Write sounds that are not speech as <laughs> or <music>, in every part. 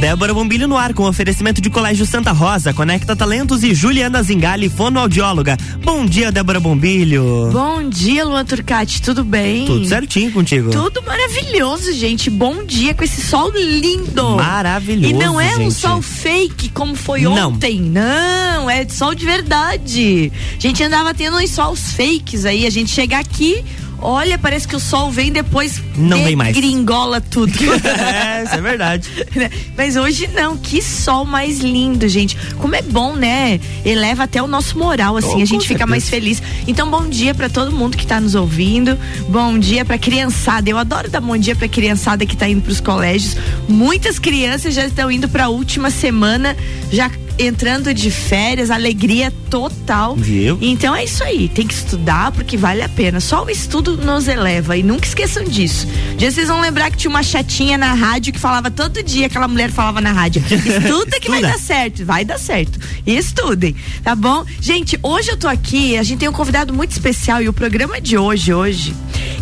Débora Bombilho no ar com oferecimento de Colégio Santa Rosa, Conecta Talentos e Juliana Zingali, fonoaudióloga. Bom dia, Débora Bombilho. Bom dia, Luan Turcati, tudo bem? Tudo certinho contigo. Tudo maravilhoso, gente. Bom dia com esse sol lindo. Maravilhoso. E não é gente. um sol fake como foi Não. ontem. Não, é sol de verdade. A gente andava tendo uns sols fakes aí. A gente chega aqui, olha, parece que o sol vem depois. Não vem mais. Gringola tudo. <laughs> é, isso é verdade. <laughs> Né? Mas hoje não, que sol mais lindo, gente. Como é bom, né? Eleva até o nosso moral, assim, Oh, a gente fica certeza. mais feliz. Então, bom dia pra todo mundo que tá nos ouvindo. Bom dia pra criançada. Eu adoro dar bom dia pra criançada que tá indo pros colégios. Muitas crianças já estão indo pra última semana, já entrando de férias, alegria total. Viu? Então é isso aí, tem que estudar porque vale a pena. Só o estudo nos eleva e nunca esqueçam disso. Um dia vocês vão lembrar que tinha uma chatinha na rádio que falava todo dia, aquela mulher falava na rádio: <laughs> estuda que vai dar certo, vai dar certo. E estudem, tá bom? Gente, hoje eu tô aqui, a gente tem um convidado muito especial e o programa de hoje, hoje,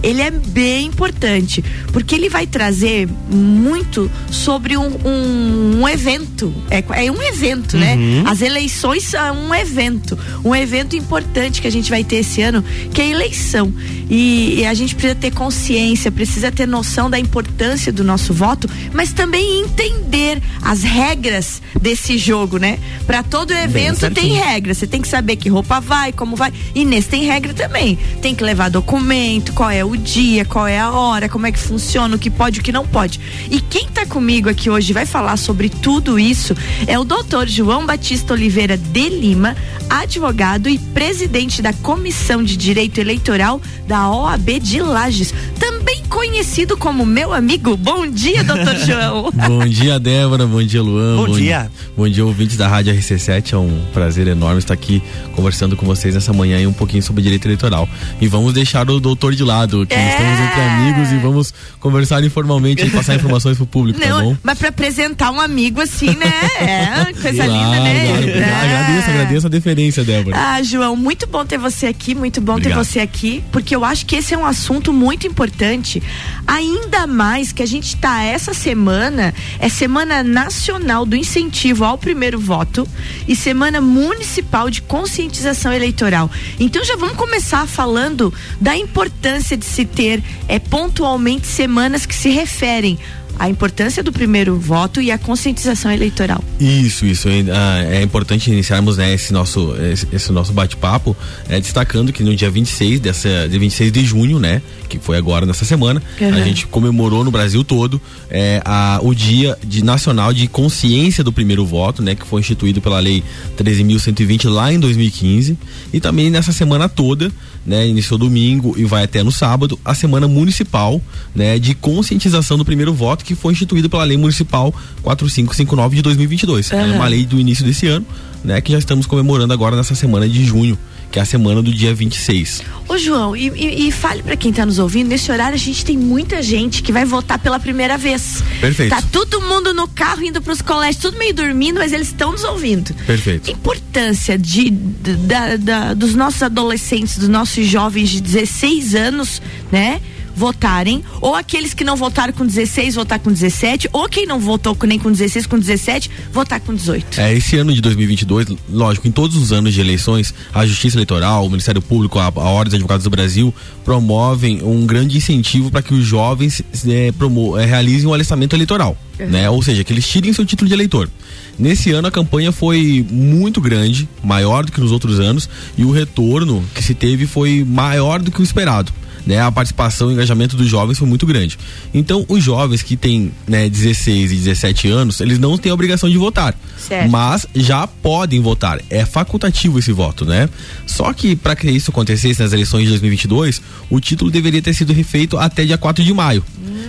ele é bem importante, porque ele vai trazer muito sobre um, um, um evento. É, é um evento, né? As eleições são um evento. Um evento importante que a gente vai ter esse ano, que é a eleição. E, e a gente precisa ter consciência, precisa ter noção da importância do nosso voto, mas também entender as regras desse jogo, né? Para todo evento tem regra. Você tem que saber que roupa vai, como vai. E nesse tem regra também. Tem que levar documento, qual é o dia, qual é a hora, como é que funciona, o que pode, o que não pode. E quem tá comigo aqui hoje vai falar sobre tudo isso é o doutor João Batista Oliveira de Lima, advogado e presidente da Comissão de Direito Eleitoral da OAB de Lages. Também conhecido como meu amigo. Bom dia, doutor <laughs> João. Bom dia, Débora. Bom dia, Luan. Bom dia. Bom dia, ouvintes da Rádio RC7. É um prazer enorme estar aqui conversando com vocês nessa manhã e um pouquinho sobre direito eleitoral. E vamos deixar o doutor de lado, que É. estamos entre amigos e vamos conversar informalmente e passar informações pro público, tá bom? Não, mas pra apresentar um amigo assim, né? É, coisa Claro, linda, né? claro. É. Agradeço, agradeço a deferência, Débora. Ah, João, muito bom ter você aqui, muito bom Obrigado. ter você aqui, porque eu acho que esse é um assunto muito importante. Ainda mais que a gente tá essa semana, é Semana Nacional do Incentivo ao Primeiro Voto e Semana Municipal de Conscientização Eleitoral. Então já vamos começar falando da importância de se ter é, pontualmente semanas que se referem à importância do primeiro voto e à conscientização eleitoral. Isso, isso. É, ah, é importante iniciarmos né, esse nosso, esse, esse nosso bate-papo, é, destacando que no dia 26, dessa, dia 26 de junho, né? Que foi agora nessa semana, Uhum. a gente comemorou no Brasil todo é, a, o Dia de Nacional de Consciência do Primeiro Voto, né? Que foi instituído pela Lei 13.120 lá em 2015. E também nessa semana toda, né? Iniciou domingo e vai até no sábado, a Semana Municipal né, de Conscientização do Primeiro Voto, que foi instituído pela Lei Municipal 4559 de 2022. É Aham. uma lei do início desse ano, né? Que já estamos comemorando agora nessa semana de junho, que é a semana do dia 26. Ô João, e, e, e fale pra quem tá nos ouvindo, nesse horário a gente tem muita gente que vai votar pela primeira vez. Perfeito. Tá todo mundo no carro indo pros colégios, tudo meio dormindo, mas eles estão nos ouvindo. Perfeito. A importância de- da- da- dos nossos adolescentes, dos nossos jovens de 16 anos, né? Votarem, ou aqueles que não votaram com 16, votar com 17, ou quem não votou nem com 16, com 17, votar com 18. É, esse ano de 2022, lógico, em todos os anos de eleições, a Justiça Eleitoral, o Ministério Público, a, a Ordem dos Advogados do Brasil promovem um grande incentivo para que os jovens é, promo- é, realizem o alistamento eleitoral, né? Ou seja, que eles tirem seu título de eleitor. Nesse ano a campanha foi muito grande, maior do que nos outros anos, e o retorno que se teve foi maior do que o esperado. Né, a participação e engajamento dos jovens foi muito grande. Então, os jovens que têm né, 16 e 17 anos, eles não têm a obrigação de votar. Certo. Mas já podem votar. É facultativo esse voto, né? Só que para que isso acontecesse nas eleições de 2022, o título deveria ter sido refeito até dia 4 de maio.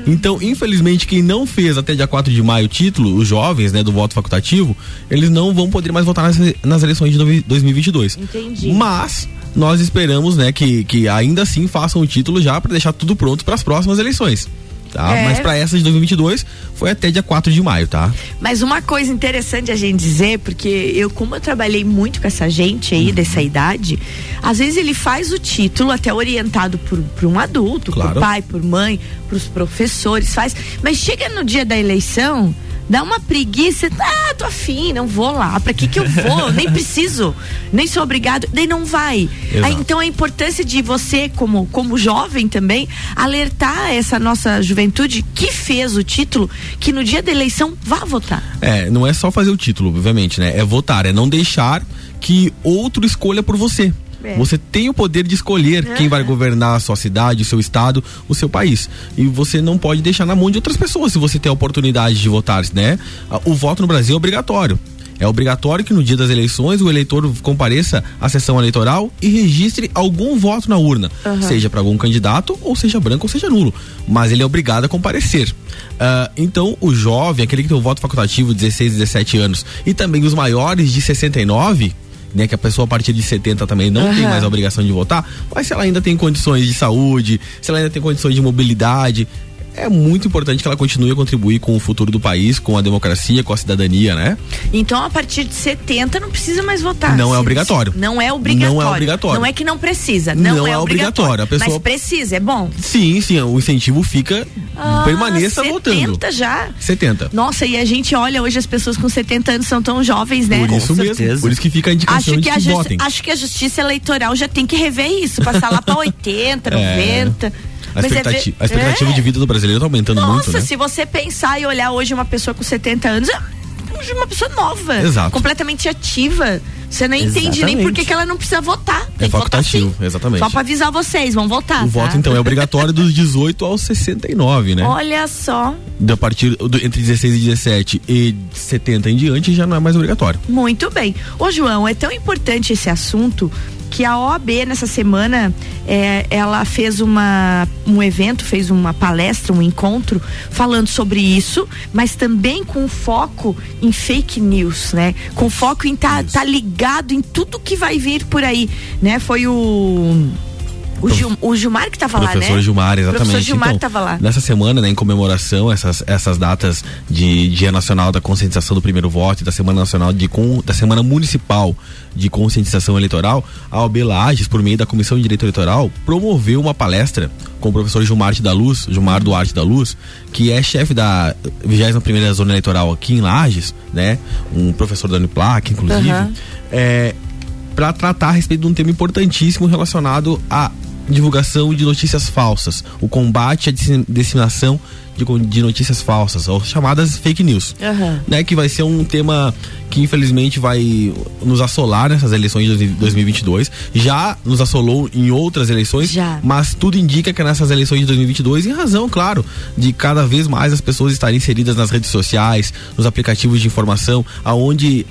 Então, infelizmente, quem não fez até dia 4 de maio o título, os jovens, né, do voto facultativo, eles não vão poder mais votar nas, nas eleições de novi- 2022. Entendi. Mas nós esperamos, né, que, que ainda assim façam o título já para deixar tudo pronto para as próximas eleições. Tá? É. Mas para essa de 2022 foi até dia 4 de maio, tá? Mas uma coisa interessante a gente dizer, porque eu, como eu trabalhei muito com essa gente Uhum. aí dessa idade, às vezes ele faz o título até orientado por, por um adulto, Claro. por pai, por mãe, pros professores, faz. Mas chega no dia da eleição, Dá uma preguiça, ah, tô afim, não vou lá. Pra que que eu vou? nem <laughs> preciso, nem sou obrigado, daí não vai. Aí, então a importância de você, como, como jovem também, alertar essa nossa juventude que fez o título, que no dia da eleição vá votar. É, não é só fazer o título, obviamente, né? É votar, é não deixar que outro escolha por você. É. Você tem o poder de escolher quem vai governar a sua cidade, o seu estado, o seu país. E você não pode deixar na mão de outras pessoas se você tem a oportunidade de votar, né? O voto no Brasil é obrigatório. É obrigatório que no dia das eleições o eleitor compareça à sessão eleitoral e registre algum voto na urna, uhum. seja para algum candidato, ou seja branco, ou seja nulo. Mas ele é obrigado a comparecer. Uh, então, o jovem, aquele que tem o voto facultativo de 16, 17 anos, e também os maiores de 69, né, que a pessoa a partir de 70 também não uhum. tem mais a obrigação de votar, mas se ela ainda tem condições de saúde, se ela ainda tem condições de mobilidade, é muito importante que ela continue a contribuir com o futuro do país, com a democracia, com a cidadania, né? Então, a partir de 70 não precisa mais votar. Não é obrigatório. Não é obrigatório. Não é obrigatório. Não é que não precisa, não, não é, é obrigatório. obrigatório. A pessoa... Mas precisa, é bom. Sim, sim, o incentivo fica ah, permaneça 70 votando. 70 já? 70. Nossa, e a gente olha hoje as pessoas com 70 anos são tão jovens, né? Por isso mesmo. Por isso que fica a indicação acho que, que votem. Acho que a justiça eleitoral já tem que rever isso, passar lá para 80, 90. É. A, expectativa, é, a expectativa é. de vida do brasileiro está aumentando Nossa, muito. Nossa, né? se você pensar e olhar hoje uma pessoa com 70 anos, é uma pessoa nova. Exato. Completamente ativa. Você não entende nem por que ela não precisa votar. Tem é facultativo, exatamente. Só para avisar vocês, vão votar. O tá? voto, então, é obrigatório dos 18 aos 69, né? Olha só. A partir do, entre 16 e 17 e 70 em diante já não é mais obrigatório. Muito bem. Ô, João, é tão importante esse assunto que a OAB nessa semana é, ela fez uma, um evento, fez uma palestra, um encontro falando sobre isso, mas também com foco em fake news, né? Com foco em estar tá, tá ligado em tudo que vai vir por aí, né? Foi o o, Gil, o Gilmar que estava lá, né? Professor Gilmar, exatamente. Professor Gilmar então, lá. Nessa semana, né, em comemoração, essas, essas datas de Dia Nacional da Conscientização do Primeiro Voto e da Semana Nacional de da Semana Municipal de Conscientização Eleitoral, a OB Lages, por meio da Comissão de Direito Eleitoral, promoveu uma palestra com o professor Gilmar da Luz, Gilmar Duarte da Luz, que é chefe da 21 primeira Zona Eleitoral aqui em Lages, né? Um professor da Uniplac, inclusive. Uhum. É, para tratar a respeito de um tema importantíssimo relacionado a divulgação de notícias falsas, o combate à disseminação de, notícias falsas, ou chamadas fake news, uhum. né? Que vai ser um tema que infelizmente vai nos assolar nessas eleições de 2022. Já nos assolou em outras eleições, Já. mas tudo indica que nessas eleições de 2022, em razão, claro, de cada vez mais as pessoas estarem inseridas nas redes sociais, nos aplicativos de informação, aonde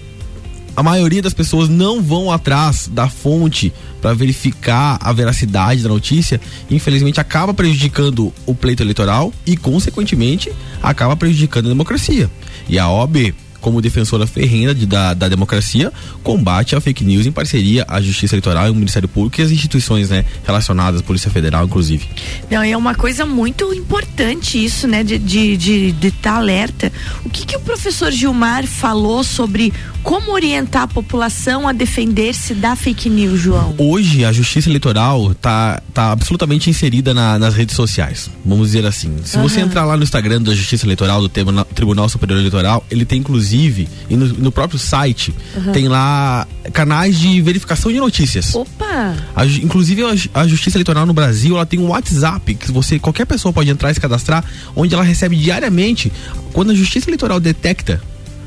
a maioria das pessoas não vão atrás da fonte para verificar a veracidade da notícia, infelizmente acaba prejudicando o pleito eleitoral e, consequentemente, acaba prejudicando a democracia. E a OAB como defensora ferrenha de, da, da democracia, combate a fake news em parceria à Justiça Eleitoral, o Ministério Público e as instituições né, relacionadas, Polícia Federal, inclusive. Não, é uma coisa muito importante isso, né, de estar de, de, de tá alerta. O que, que o professor Gilmar falou sobre como orientar a população a defender-se da fake news, João? Hoje, a Justiça Eleitoral está tá absolutamente inserida na, nas redes sociais, vamos dizer assim. Se uhum. você entrar lá no Instagram da Justiça Eleitoral, do Tribunal Superior Eleitoral, ele tem inclusive inclusive, e no, no próprio site, uhum. tem lá canais de verificação de notícias. Opa! A, inclusive, a, a, Justiça Eleitoral no Brasil, ela tem um WhatsApp que você, qualquer pessoa pode entrar e se cadastrar, onde ela recebe diariamente, quando a Justiça Eleitoral detecta,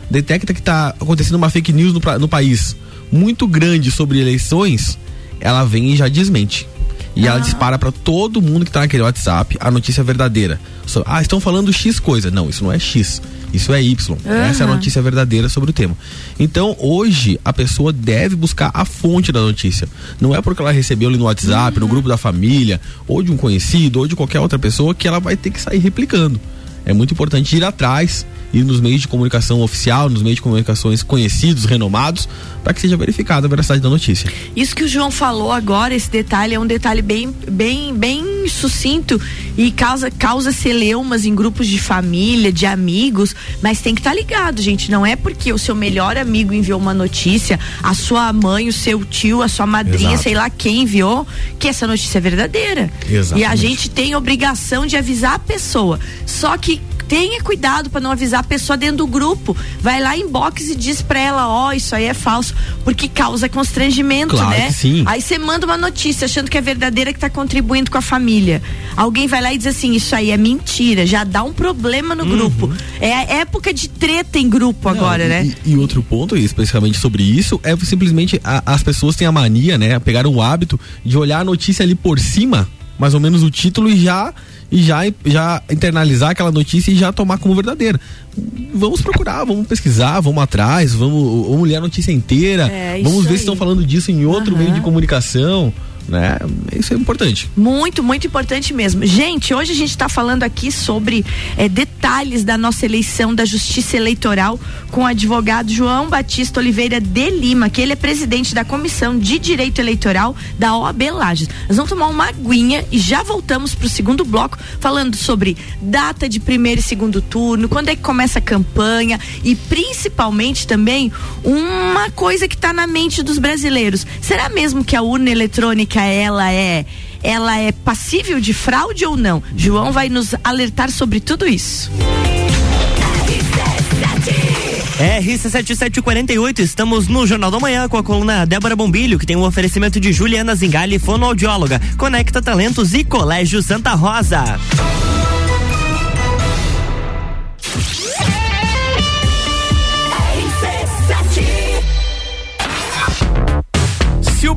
detecta que está acontecendo uma fake news no, no país muito grande sobre eleições, ela vem e já desmente. E ah. ela dispara para todo mundo que tá naquele WhatsApp a notícia verdadeira. ah, estão falando X coisa. Não, isso não é X. Isso é Y. Uhum. Essa é a notícia verdadeira sobre o tema. Então, hoje, a pessoa deve buscar a fonte da notícia. Não é porque ela recebeu ali no WhatsApp, uhum. no grupo da família, ou de um conhecido, ou de qualquer outra pessoa, que ela vai ter que sair replicando. É muito importante ir atrás e nos meios de comunicação oficial, nos meios de comunicações conhecidos, renomados, para que seja verificada a veracidade da notícia. Isso que o João falou agora, esse detalhe é um detalhe bem, bem, bem sucinto e causa, causa celeumas em grupos de família, de amigos, mas tem que estar tá ligado, gente. Não é porque o seu melhor amigo enviou uma notícia, a sua mãe, o seu tio, a sua madrinha, Exato. sei lá quem enviou, que essa notícia é verdadeira. Exatamente. E a gente tem obrigação de avisar a pessoa. Só que tenha cuidado para não avisar a pessoa dentro do grupo. Vai lá em box e diz pra ela, ó, oh, isso aí é falso, porque causa constrangimento, claro né? Que sim. Aí você manda uma notícia achando que é verdadeira que tá contribuindo com a família. Alguém vai lá e diz assim, isso aí é mentira, já dá um problema no uhum. grupo. É a época de treta em grupo não, agora, e, né? E, outro ponto, especificamente sobre isso, é simplesmente a, as pessoas têm a mania, né, pegar o hábito de olhar a notícia ali por cima, mais ou menos o título e já e já, já internalizar aquela notícia e já tomar como verdadeira. Vamos procurar, vamos pesquisar, vamos atrás, vamos, vamos ler a notícia inteira, é, vamos ver aí. se estão falando disso em outro uhum. meio de comunicação né? Isso é importante. Muito, muito importante mesmo. Gente, hoje a gente está falando aqui sobre é, detalhes da nossa eleição da Justiça Eleitoral com o advogado João Batista Oliveira de Lima, que ele é presidente da Comissão de Direito Eleitoral da OAB Lages. Nós vamos tomar uma aguinha e já voltamos para o segundo bloco falando sobre data de primeiro e segundo turno, quando é que começa a campanha e principalmente também uma coisa que está na mente dos brasileiros. Será mesmo que a urna eletrônica ela é ela é passível de fraude ou não? João vai nos alertar sobre tudo isso. RC7748, estamos no Jornal da Manhã com a coluna Débora Bombilho, que tem um oferecimento de Juliana Zingali, fonoaudióloga, Conecta Talentos e Colégio Santa Rosa.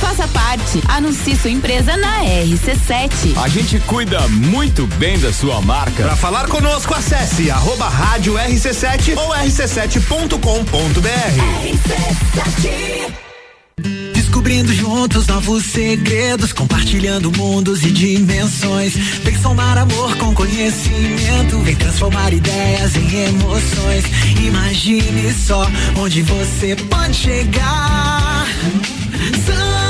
Faça parte. Anuncie sua empresa na RC7. A gente cuida muito bem da sua marca. Para falar conosco, acesse arroba rádio RC7 ou rc7.com.br. RC7 Descobrindo juntos novos segredos, compartilhando mundos e dimensões. Vem somar amor com conhecimento, vem transformar ideias em emoções. Imagine só onde você pode chegar. Santa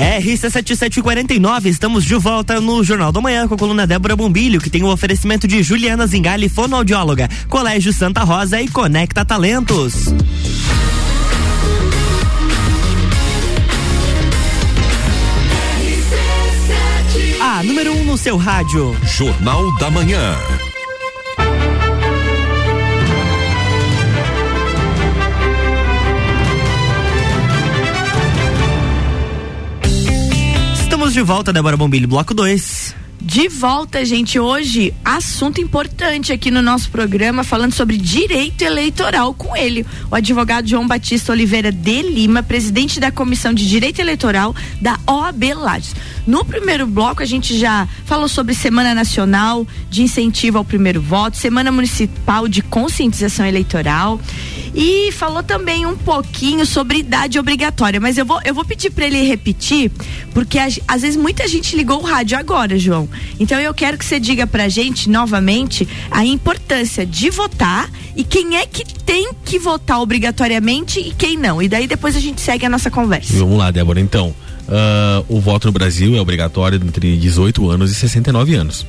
RC7749, estamos de volta no Jornal da Manhã com a coluna Débora Bombilho, que tem o um oferecimento de Juliana Zingali, fonoaudióloga, Colégio Santa Rosa e Conecta Talentos. A número 1 um no seu rádio. Jornal da Manhã. Estamos de volta, Débora Bombilho, bloco 2. De volta, gente. Hoje, assunto importante aqui no nosso programa, falando sobre direito eleitoral com ele, o advogado João Batista Oliveira de Lima, presidente da Comissão de Direito Eleitoral da OAB Lages. No primeiro bloco, a gente já falou sobre Semana Nacional de Incentivo ao Primeiro Voto, Semana Municipal de Conscientização Eleitoral e falou também um pouquinho sobre idade obrigatória. Mas eu vou, eu vou pedir para ele repetir, porque às vezes muita gente ligou o rádio agora, João. Então eu quero que você diga pra gente novamente a importância de votar e quem é que tem que votar obrigatoriamente e quem não. E daí depois a gente segue a nossa conversa. Vamos lá, Débora. Então, uh, o voto no Brasil é obrigatório entre 18 anos e 69 anos.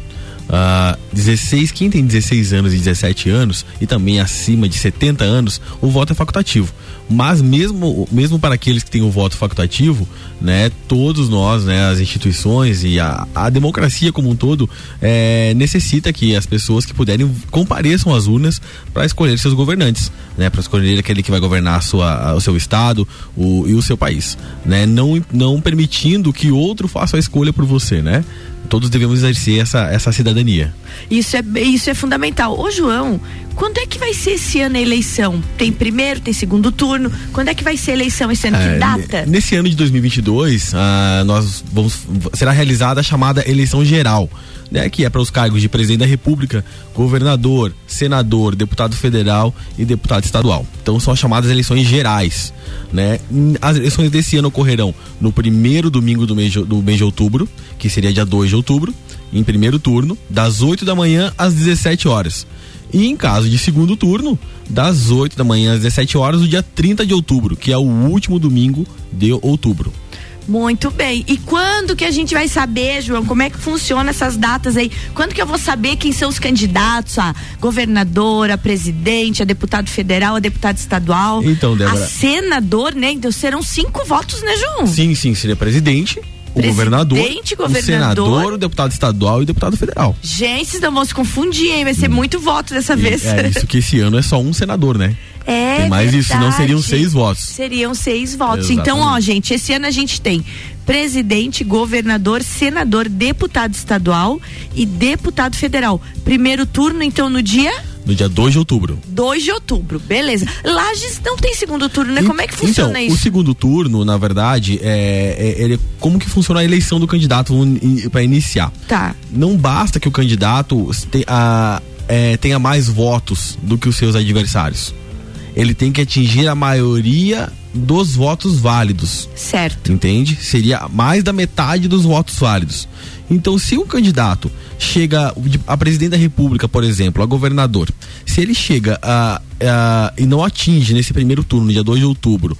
Uh, 16, quem tem 16 anos e 17 anos e também acima de 70 anos, o voto é facultativo. Mas mesmo, mesmo para aqueles que têm o voto facultativo, né, todos nós, né, as instituições e a, a democracia como um todo é, necessita que as pessoas que puderem compareçam às urnas para escolher seus governantes, né, para escolher aquele que vai governar a sua, o seu estado o, e o seu país, né, não, não permitindo que outro faça a escolha por você, né todos devemos exercer essa, essa cidadania. Isso é, isso é fundamental. Ô, João, Quando é que vai ser esse ano a eleição? Tem primeiro, tem segundo turno? Quando é que vai ser a eleição esse ano? É, que data? Nesse ano de 2022, ah, nós vamos será realizada a chamada eleição geral, né, que é para os cargos de presidente da República, governador, senador, deputado federal e deputado estadual. Então são as chamadas eleições gerais, né? As eleições desse ano ocorrerão no primeiro domingo do mês de, do mês de outubro, que seria dia 2 de outubro, em primeiro turno, das 8 da manhã às 17 horas. E em caso de segundo turno, das 8 da manhã às 17 horas, do dia 30 de outubro, que é o último domingo de outubro. Muito bem. E quando que a gente vai saber, João, como é que funciona essas datas aí? Quando que eu vou saber quem são os candidatos a governador, a presidente, a deputado federal, a deputado estadual? Então, Débora. A senador, né? Então serão cinco votos, né, João? Sim, sim, seria presidente, o Presidente, governador, governador. o senador, o deputado estadual e o deputado federal. Gente, vocês não vão se confundir, hein? Vai ser muito voto dessa E vez. é isso que esse ano é só um senador, né? É Tem mais isso, senão verdade. seriam seis votos. Seriam seis votos. Exatamente. Então, ó, gente, esse ano a gente tem presidente, governador, senador, deputado estadual e deputado federal. Primeiro turno, então, no dia No dia 2 de outubro. 2 de outubro. Beleza. Lages não tem segundo turno, né? Como é que funciona então, isso? O segundo turno, na verdade, é, é, ele- como que funciona a eleição do candidato para iniciar. Tá. Não basta que o candidato te- a- é, tenha mais votos do que os seus adversários. Ele tem que atingir a maioria dos votos válidos. Certo. Entende? Seria mais da metade dos votos válidos. Então, se um candidato chega a presidente da República, por exemplo, a governador, se ele chega a, a- e não atinge nesse primeiro turno, no dia 2 de outubro,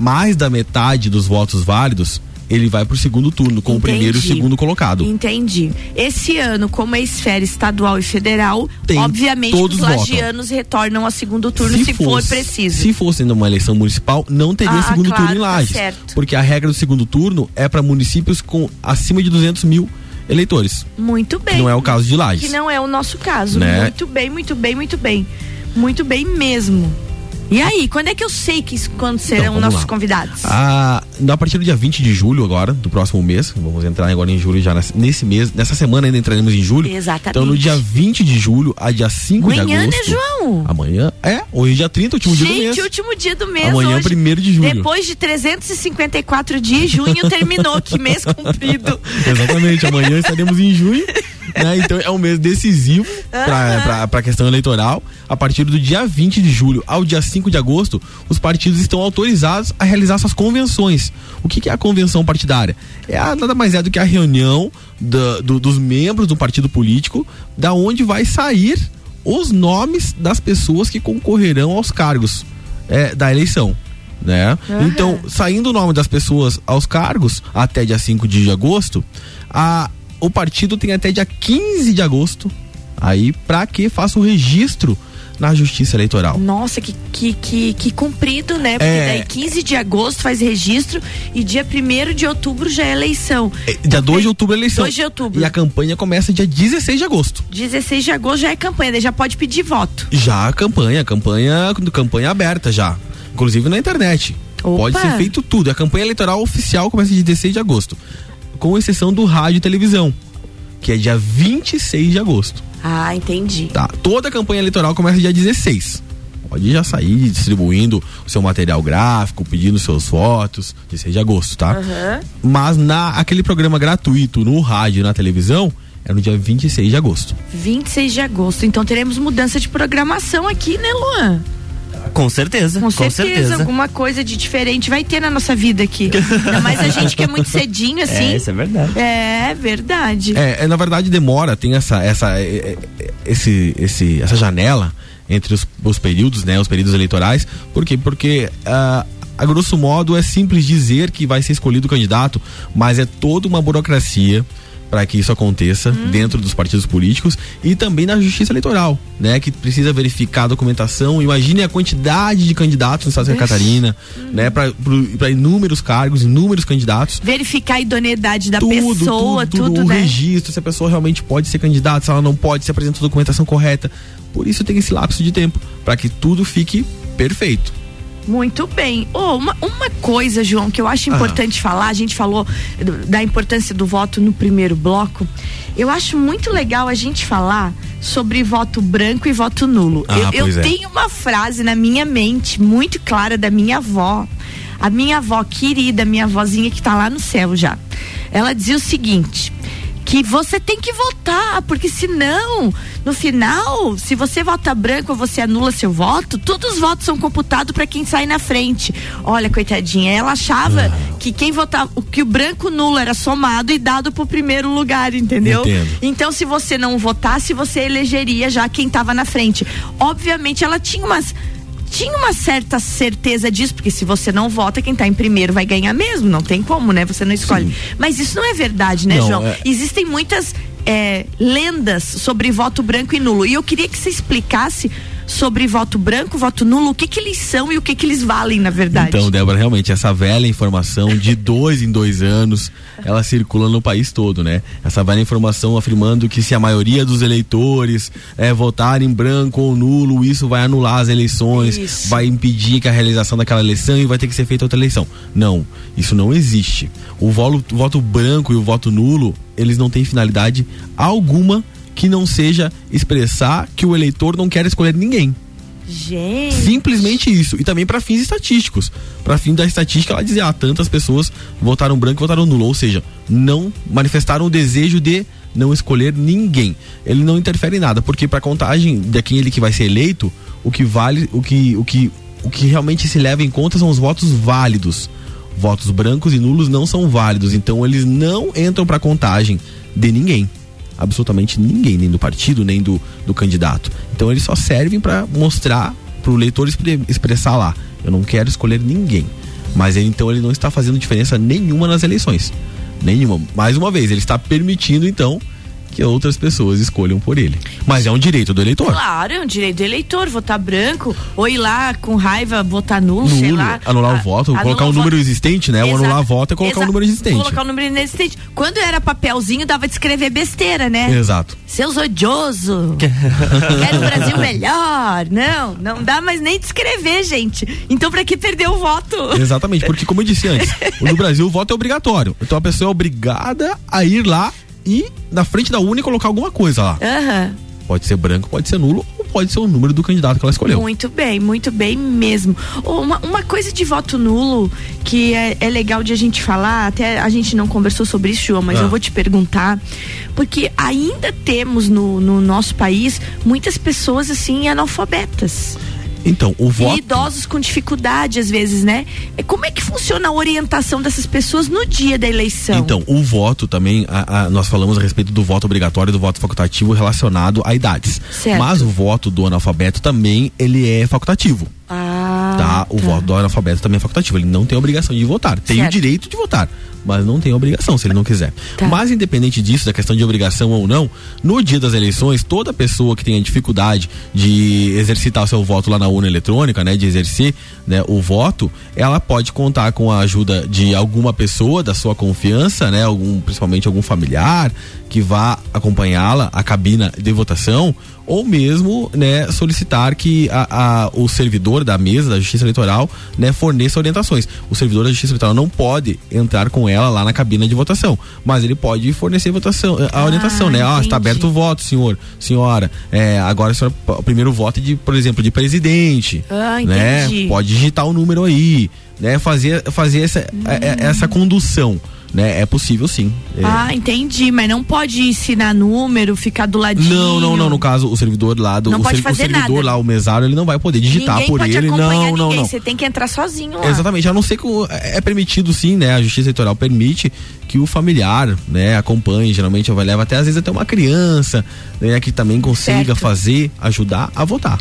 mais da metade dos votos válidos, ele vai pro segundo turno, com o primeiro e o Entendi. segundo colocado. Entendi. Esse ano, como é esfera estadual e federal, Tem, obviamente todos os lagianos retornam ao segundo turno se, for fosse- preciso. Se fosse numa eleição municipal, não teria Ah, segundo claro, turno em tá Lages. certo. Porque a regra do segundo turno é para municípios com acima de 200 mil eleitores. Muito bem. Que não é o caso de Lages. Que não é o nosso caso. Né? Muito bem, muito bem, muito bem. Muito bem mesmo. E aí, quando é que eu sei que quando serão Então, nossos lá. convidados? Ah, a partir do dia 20 de julho agora, do próximo mês, vamos entrar agora em julho já nesse- mês, nessa semana ainda entraremos em julho. Exatamente. Então no dia 20 de julho a dia 5 de Amanhã, agosto. né, João? Amanhã, é, hoje é dia 30, último dia do mês. Gente, último dia do mês Amanhã é hoje. primeiro de julho. Depois de 354 dias, junho terminou. que mês <laughs> comprido. Exatamente, amanhã estaremos em junho. <laughs> né? Então é um mês decisivo para a questão eleitoral. A partir do dia 20 de julho ao dia 5 de agosto, os partidos estão autorizados a realizar suas convenções. O que, que é a convenção partidária? É a- nada mais é do que a reunião da- do- dos membros do partido político, da onde vai sair os nomes das pessoas que concorrerão aos cargos é, da eleição. Né? Então, saindo o nome das pessoas aos cargos até dia 5 de agosto, a, o partido tem até dia 15 de agosto aí para que faça o registro na Justiça Eleitoral. Nossa, que, que, que, que comprido, né? Porque É. daí 15 de agosto faz registro e dia 1 de outubro já é eleição. É, Dia 2 de outubro é eleição. 2 de outubro. E a campanha começa dia 16 de agosto. 16 de agosto já é campanha, daí já pode pedir voto. Já a campanha, campanha, campanha aberta já. Inclusive na internet. Opa. Pode ser feito tudo. A campanha eleitoral oficial começa dia 16 de agosto. Com exceção do rádio e televisão, que é dia 26 de agosto. Ah, entendi. Tá? Toda a campanha eleitoral começa dia 16. Pode já sair distribuindo o seu material gráfico, pedindo seus votos, 16 de agosto, tá? Aham. Mas na aquele programa gratuito no rádio e na televisão é no dia 26 de agosto. 26 de agosto. Então teremos mudança de programação aqui, né, Luan? Com certeza, Com com certeza, certeza. alguma coisa de diferente vai ter na nossa vida aqui. <laughs> Ainda mais a gente que é muito cedinho, assim. É, isso é verdade. É verdade. É, é, na verdade demora, tem essa essa é, é, esse esse essa janela entre os, os períodos, né, os períodos eleitorais. Por quê? Porque ah, a grosso modo é simples dizer que vai ser escolhido o candidato, mas é toda uma burocracia para que isso aconteça dentro dos partidos políticos e também na justiça eleitoral, né, que precisa verificar a documentação. Imagine a quantidade de candidatos no estado de Santa Catarina, né, para inúmeros cargos, inúmeros candidatos Verificar a idoneidade da tudo, pessoa, tudo, tudo, o né? registro, se a pessoa realmente pode ser candidata, se ela não pode, se apresenta a documentação correta. Por isso tem esse lapso de tempo, para que tudo fique perfeito. Muito bem. Oh, uma, uma coisa, João, que eu acho importante falar, a gente falou da importância do voto no primeiro bloco. Eu acho muito legal a gente falar sobre voto branco e voto nulo. Ah, eu eu é. tenho uma frase na minha mente muito clara da minha avó. A minha avó querida, minha vozinha que tá lá no céu já. Ela dizia o seguinte: que você tem que votar, porque senão, no final, se você vota branco ou você anula seu voto, todos os votos são computados para quem sai na frente. Olha, coitadinha, ela achava Ah. que quem votava, que o branco nulo era somado e dado pro primeiro lugar, entendeu? Entendo. Então, se você não votasse, você elegeria já quem estava na frente. Obviamente, ela tinha umas tinha uma certa certeza disso, porque se você não vota, quem tá em primeiro vai ganhar mesmo, não tem como, né? Você não escolhe. Mas isso não é verdade, né, Não, João? é- Existem muitas é, lendas sobre voto branco e nulo. E eu queria que você explicasse sobre voto branco, voto nulo, o que que eles são e o que que eles valem, na verdade. Então, Débora, realmente, essa velha informação de dois em dois anos, ela circula no país todo, né? Essa velha informação afirmando que se a maioria dos eleitores é, votar em branco ou nulo, isso vai anular as eleições, Isso. vai impedir que a realização daquela eleição e vai ter que ser feita outra eleição. Não, isso não existe. O voto, o voto branco e o voto nulo, eles não têm finalidade alguma que não seja expressar que o eleitor não quer escolher ninguém. Gente. Simplesmente isso. E também para fins estatísticos. Para fim da estatística, ela dizia, ah, tantas pessoas votaram branco e votaram nulo. Ou seja, não manifestaram o desejo de não escolher ninguém. Ele não interfere em nada, porque para contagem daquele que vai ser eleito, o que vale, o que, o que, o que realmente se leva em conta são os votos válidos. Votos brancos e nulos não são válidos, então eles não entram para contagem de ninguém absolutamente ninguém, nem do partido, nem do, do candidato. Então eles só servem para mostrar para o leitor expre- expressar lá, eu não quero escolher ninguém. Mas ele, então ele não está fazendo diferença nenhuma nas eleições. Nenhuma. Mais uma vez, ele está permitindo então que outras pessoas escolham por ele. Mas é um direito do eleitor. Claro, é um direito do eleitor votar branco ou ir lá com raiva votar nulo, sei Nulo, lá. anular o A- voto, anular colocar o um voto. número existente, né? O Exato. anular voto é colocar um Exato. número existente. Colocar um número inexistente. Quando era papelzinho, dava de escrever besteira, né? Exato. Seus odioso. <laughs> Quero o Brasil melhor. Não, não dá mais nem de escrever, gente. Então, pra que perder o voto? Exatamente, porque como eu disse antes, no Brasil o voto é obrigatório. Então a pessoa é obrigada a ir lá e na frente da urna e colocar alguma coisa lá. Aham. Pode ser branco, pode ser nulo ou pode ser o número do candidato que ela escolheu. Muito bem, muito bem mesmo. Uma, uma coisa de voto nulo que é, é legal de a gente falar, até a gente não conversou sobre isso, João, mas Ah. eu vou te perguntar, porque ainda temos no, no nosso país muitas pessoas assim analfabetas. Então, o E voto. idosos com dificuldade, às vezes, né? É, Como é que funciona a orientação dessas pessoas no dia da eleição? Então, o voto também, a- a- nós falamos a respeito do voto obrigatório e do voto facultativo relacionado a idades. Certo. Mas o voto do analfabeto também, ele é facultativo. Ah, tá? O voto do analfabeto também é facultativo. Ele não tem obrigação de votar. Tem Certo. o direito de votar, mas não tem obrigação se ele não quiser. Tá. Mas independente disso, da questão de obrigação ou não, no dia das eleições, toda pessoa que tenha dificuldade de exercitar o seu voto lá na urna eletrônica, né, de exercer né, o voto, ela pode contar com a ajuda de alguma pessoa da sua confiança, né, algum, principalmente algum familiar que vá acompanhá-la à cabina de votação ou mesmo né, solicitar que a, a- o servidor da mesa da Justiça Eleitoral né, forneça orientações. O servidor da Justiça Eleitoral não pode entrar com ela lá na cabina de votação, mas ele pode fornecer votação, a orientação, né? Ah, está aberto o voto, senhor, senhora. É, agora senhora, o primeiro voto é de, por exemplo, de presidente. Ah, né? Pode digitar o número aí, né? Fazer, fazer essa, é- é- essa condução. Né? É possível sim. É, Ah, entendi, mas não pode ensinar número, ficar do ladinho. Não, não, não. No caso, o servidor lá do Não o, pode ser- o fazer servidor nada. lá, o mesário, ele não vai poder digitar ninguém por pode ele. Não, não, ninguém. não. Você tem que entrar sozinho lá. Exatamente, a não ser que é é permitido sim, né? A Justiça Eleitoral permite que o familiar, né, acompanhe, geralmente vai levar até às vezes até uma criança, né, que também consiga Certo. fazer, ajudar a votar.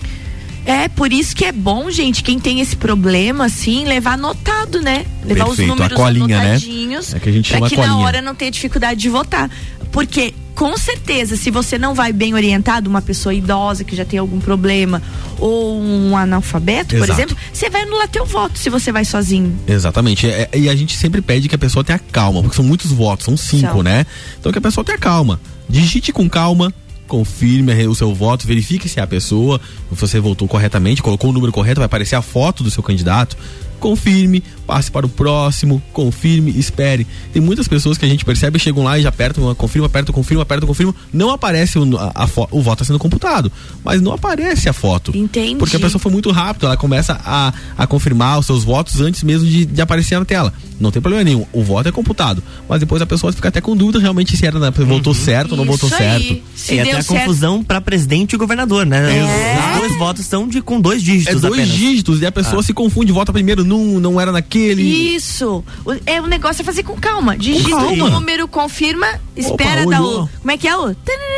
É, por isso que é bom, gente, quem tem esse problema, assim, levar anotado, né? Levar Perfeito, os números colinha, né? anotadinhos. É que a gente pra chama que na colinha. hora não tenha dificuldade de votar. Porque, com certeza, se você não vai bem orientado, uma pessoa idosa que já tem algum problema, ou um analfabeto, por Exato. exemplo, você vai anular teu voto se você vai sozinho. Exatamente. É- é- e a gente sempre pede que a pessoa tenha calma, porque são muitos votos, são cinco, São. né? Então que a pessoa tenha calma. Digite com calma, confirme o seu voto, verifique se é a pessoa, se você votou corretamente, colocou o número correto, vai aparecer a foto do seu candidato. Confirme, passe para o próximo, confirme, espere. Tem muitas pessoas que a gente percebe, chegam lá e já apertam, confirma, aperta, confirma, aperta, confirma. Não aparece o, a, a o voto está sendo computado, mas não aparece a foto. Entendi. Porque a pessoa foi muito rápido, ela começa a, a confirmar os seus votos antes mesmo de, de aparecer na tela. Não tem problema nenhum, o voto é computado. Mas depois a pessoa fica até com dúvida realmente se era, né, votou Uhum. certo ou não votou Isso certo. aí. Se e até a certo. confusão pra presidente e governador, né? É. Os dois votos são de com dois dígitos É dois apenas. dígitos e a pessoa Ah. se confunde, vota primeiro num, não era naquele. Isso. O, é, o negócio é fazer com calma. Digita o número, confirma, espera Opa, olhou. o. Como é que é o.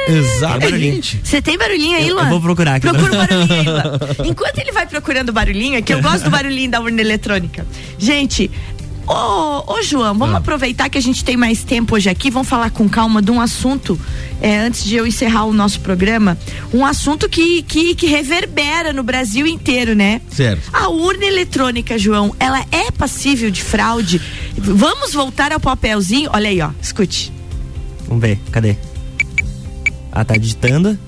Exatamente. Você tem barulhinho aí, Eu- Luan? eu vou procurar aqui. Procura o barulhinho aí, Luan. <laughs> Enquanto ele vai procurando barulhinho, que eu gosto do barulhinho da urna eletrônica. Gente. Ô, ô João, vamos Ah. aproveitar que a gente tem mais tempo hoje aqui, vamos falar com calma de um assunto, é, antes de eu encerrar o nosso programa, um assunto que, que, que reverbera no Brasil inteiro, né? Certo. A urna eletrônica, João, ela é passível de fraude? Vamos voltar ao papelzinho? Olha aí, ó, escute. Vamos ver, cadê? Ah, tá digitando.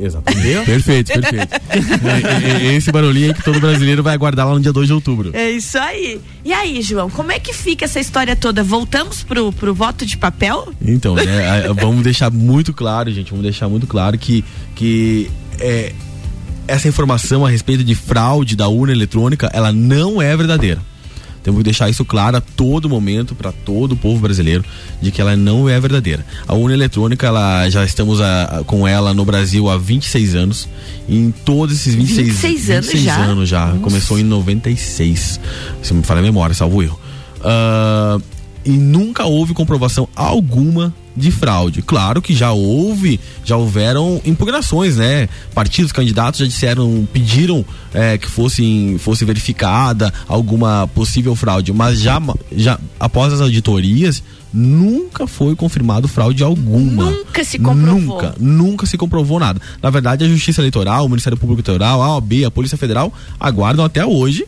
Exatamente. Perfeito, perfeito. É, é, é esse barulhinho aí que todo brasileiro vai aguardar lá no dia 2 de outubro. É isso aí. E aí, João, como é que fica essa história toda? Voltamos pro, pro voto de papel? Então, né, a- vamos deixar muito claro, gente, vamos deixar muito claro que, que é, essa informação a respeito de fraude da urna eletrônica, ela não é verdadeira. Temos que deixar isso claro a todo momento para todo o povo brasileiro de que ela não é verdadeira. A urna eletrônica, ela já estamos a- a- com ela no Brasil há 26 anos. E em todos esses 26, 26 anos já? anos já. Começou em 96. Se me falha a memória, salvo erro. Ah, e nunca houve comprovação alguma de fraude. Claro que já houve, já houveram impugnações, né? Partidos, candidatos já disseram, pediram eh, que fosse, fosse verificada alguma possível fraude, mas já, já após as auditorias nunca foi confirmado fraude alguma. Nunca se comprovou. Nunca, nunca se comprovou nada. Na verdade, a Justiça Eleitoral, o Ministério Público Eleitoral, a OAB, a Polícia Federal aguardam até hoje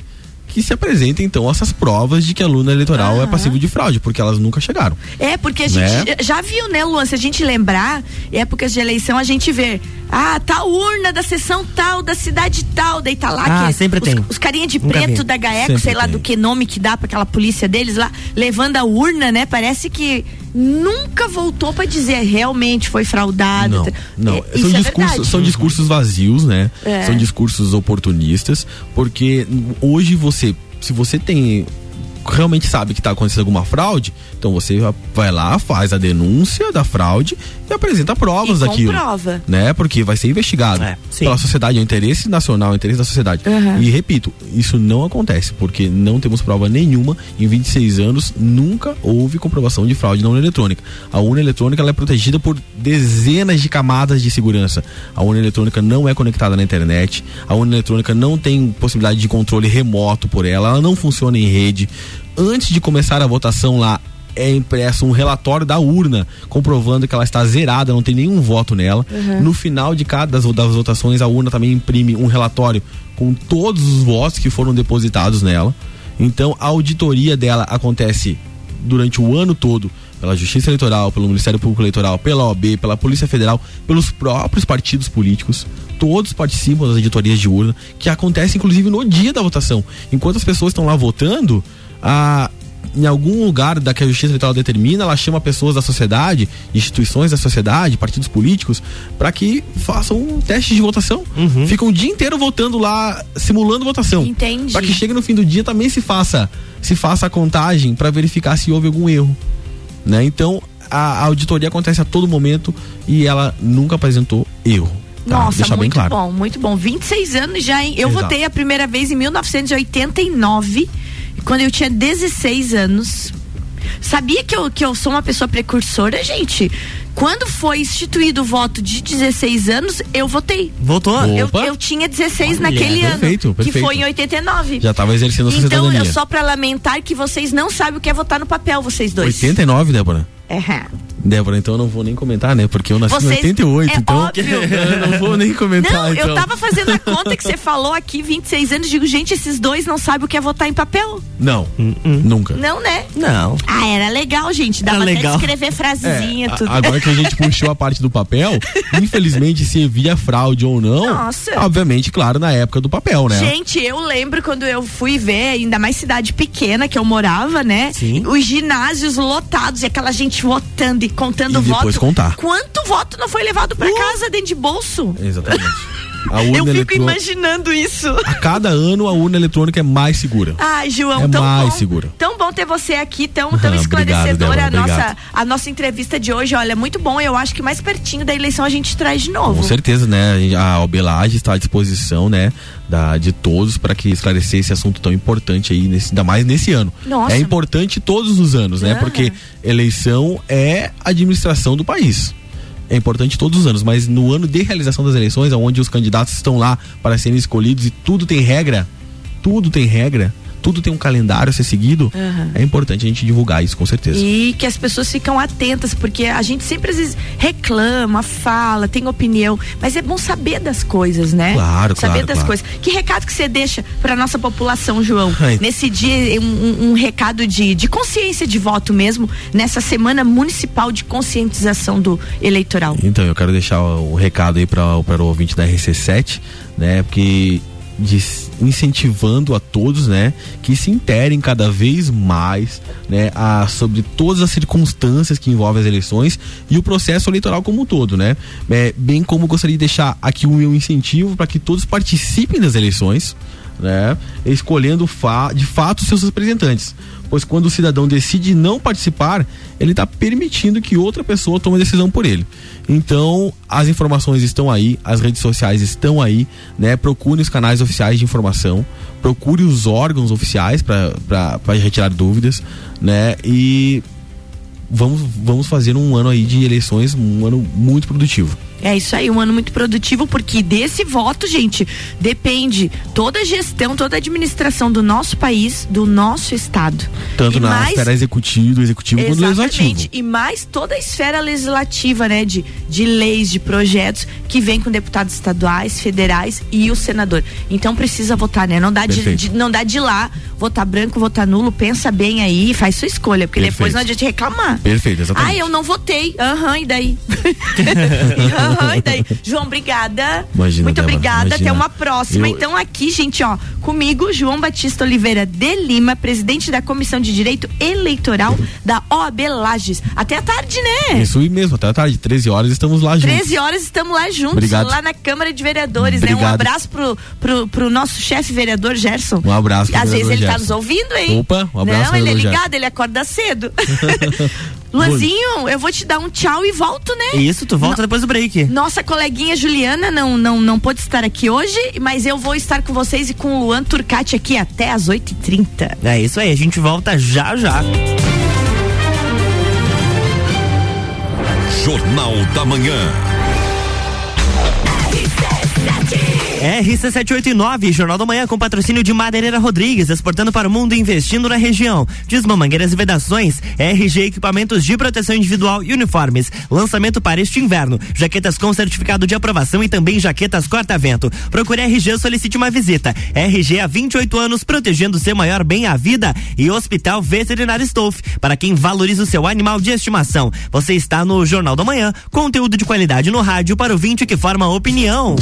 que se apresentem então essas provas de que a aluna eleitoral é passível de fraude, porque elas nunca chegaram. É, porque a gente Né? já viu, né, Luan? Se a gente lembrar, épocas de eleição, a gente vê. Ah, tá urna da sessão tal, da cidade tal, daí tá lá Ah, que sempre os, tem. os carinha de Nunca preto vi. da Gaeco, Sempre sei lá tem. do que nome que dá pra aquela polícia deles lá, levando a urna, né? Parece que nunca voltou pra dizer realmente foi fraudado. Não, não. É, são, é discursos, são discursos vazios, né? É. São discursos oportunistas, porque hoje você, se você tem realmente sabe que está acontecendo alguma fraude, então você vai lá, faz a denúncia da fraude e apresenta provas E daquilo. comprova. Né? Porque vai ser investigado É, pela sociedade, é o interesse nacional, é o interesse da sociedade. Uhum. E repito, isso não acontece, porque não temos prova nenhuma. Em 26 anos, nunca houve comprovação de fraude na urna eletrônica. A urna eletrônica é protegida por dezenas de camadas de segurança. A urna eletrônica não é conectada na internet, a urna eletrônica não tem possibilidade de controle remoto por ela, ela não funciona em rede. Antes de começar a votação lá, é impresso um relatório da urna comprovando que ela está zerada, não tem nenhum voto nela. No final de cada das, das votações, a urna também imprime um relatório com todos os votos que foram depositados nela. Então, a auditoria dela acontece durante o ano todo pela Justiça Eleitoral, pelo Ministério Público Eleitoral, pela OAB, pela Polícia Federal, pelos próprios partidos políticos. Todos participam das auditorias de urna, que acontece inclusive no dia da votação. Enquanto as pessoas estão lá votando, a, em algum lugar da que a Justiça Eleitoral determina, ela chama pessoas da sociedade, instituições da sociedade, partidos políticos, para que façam um teste de votação. Ficam o dia inteiro votando lá, simulando votação. Entendi. Para que chegue no fim do dia também se faça, se faça a contagem para verificar se houve algum erro. Né? Então, a, a auditoria acontece a todo momento e ela nunca apresentou erro. Tá? Nossa, muito bem claro. bom, muito bom. 26 anos já, hein? Eu Exato. votei a primeira vez em 1989, quando eu tinha 16 anos. Sabia que eu, que eu sou uma pessoa precursora, gente? Quando foi instituído o voto de 16 anos, eu votei. Voltou? Boa. Eu, eu tinha 16 Olha, naquele perfeito, ano, que perfeito. foi em 89. Já estava exercendo a sua Então, eu só pra lamentar que vocês não sabem o que é votar no papel, vocês dois. 89, Débora? É. Débora, então eu não vou nem comentar, né? Porque eu nasci Vocês- em 88, é então óbvio. <laughs> eu não vou nem comentar. Não, então. eu tava fazendo a conta que você <laughs> falou aqui, 26 anos, digo, gente, esses dois não sabem o que é votar em papel. Não, nunca. Não, né? Não. Ah, era legal, gente. Dava Era até legal. de escrever frasezinha, É, a- tudo. agora que a gente puxou a parte do papel, <laughs> infelizmente, se via fraude ou não, Nossa. obviamente, claro, na época do papel, né? Gente, eu lembro quando eu fui ver, ainda mais cidade pequena que eu morava, né? Sim. Os ginásios lotados e aquela gente votando e contando E depois voto. contar. Quanto voto não foi levado pra casa dentro de bolso? Exatamente. <laughs> A urna Eu fico eletrônica. imaginando isso. A cada ano a urna eletrônica é mais segura. Ai, João, É tão mais bom. seguro. Tão bom ter você aqui, tão, tão <laughs> esclarecedora obrigado, a nossa, a nossa entrevista de hoje. Olha, muito bom. Eu acho que mais pertinho da eleição a gente traz de novo. Com certeza, né? A Albelage está à disposição, né? Da, de todos para que esclarecer esse assunto tão importante aí, nesse, ainda mais nesse ano. Nossa. É importante todos os anos, né? Aham. Porque eleição é administração do país. É importante todos os anos, mas no ano de realização das eleições, onde os candidatos estão lá para serem escolhidos e tudo tem regra, tudo tem regra, tudo tem um calendário a ser seguido, Aham. é importante a gente divulgar isso, com certeza. E que as pessoas ficam atentas, porque a gente sempre às vezes reclama, fala, tem opinião, mas é bom saber das coisas, né? Claro, Saber claro, das claro. coisas. Que recado que você deixa pra nossa população, João? <laughs> Ai. Nesse dia, um, um- recado de, de consciência de voto mesmo, nessa semana municipal de conscientização do eleitoral. Então, eu quero deixar o, o recado aí para o ouvinte da RC7, né? Porque de- incentivando a todos, né, que se interem cada vez mais, né, a, sobre todas as circunstâncias que envolvem as eleições e o processo eleitoral como um todo, né? É, bem como gostaria de deixar aqui o meu incentivo para que todos participem das eleições, né, escolhendo fa de fato seus representantes. Pois quando o cidadão decide não participar, ele está permitindo que outra pessoa tome a decisão por ele. Então, as informações estão aí, as redes sociais estão aí, né? Procure os canais oficiais de informação, procure os órgãos oficiais para retirar dúvidas, né? E vamos, vamos fazer um ano aí de eleições, um ano muito produtivo. É isso aí, um ano muito produtivo, porque desse voto, gente, depende toda a gestão, toda a administração do nosso país, do nosso estado. Tanto E na mais- esfera executivo, do executivo quanto legislativo. E mais toda a esfera legislativa, né? De, de leis, de projetos que vem com deputados estaduais, federais e o senador. Então precisa votar, né? Não dá, de, de- não dá de lá, votar branco, votar nulo, pensa bem aí faz sua escolha, porque depois Perfeito. não adianta reclamar. Perfeito, exatamente. Ah, eu não votei. Aham, e daí? <laughs> Aham, e daí? João, obrigada. Imagina, Muito Débora, obrigada. imagina. Até uma próxima. Eu- Então, aqui, gente, ó, comigo, João Batista Oliveira de Lima, presidente da Comissão de Direito Eleitoral da OAB Lages. Até a tarde, né? Isso aí mesmo, até a tarde, 13 horas, estamos lá juntos. 13 horas estamos lá juntos, Obrigado. lá na Câmara de Vereadores, né? Um Obrigado. abraço pro, pro, pro nosso chefe vereador Gerson. Um abraço Às vezes ele tá nos ouvindo, hein? Opa, um abraço, Não, ele é ligado, ele acorda cedo. <laughs> Luanzinho, eu vou te dar um tchau e volto, né? Isso, tu volta depois do break. Nossa coleguinha Juliana não, não, não pôde estar aqui hoje, mas eu vou estar com vocês e com o Luan Turcati aqui até as 8h30. É isso aí, a gente volta já já. Jornal da Manhã. RC789, Jornal da Manhã com patrocínio de Madeireira Rodrigues, exportando para o mundo e investindo na região. Desma Mangueiras e Vedações, RG Equipamentos de Proteção Individual e Uniformes. Lançamento para este inverno. Jaquetas com certificado de aprovação e também jaquetas corta-vento. Procure RG solicite uma visita. RG há 28 anos, protegendo seu maior bem a vida. E Hospital Veterinário Stolf, para quem valoriza o seu animal de estimação. Você está no Jornal da Manhã, conteúdo de qualidade no rádio para o 20 que forma opinião.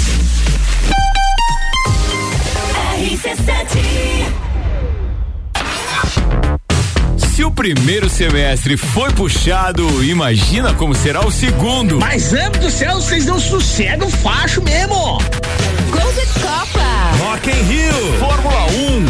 Se o primeiro semestre foi puxado, imagina como será o segundo. Mas, amo do céu, vocês não sossegam facho mesmo. Gol de Copa. Rock in Rio, Fórmula 1,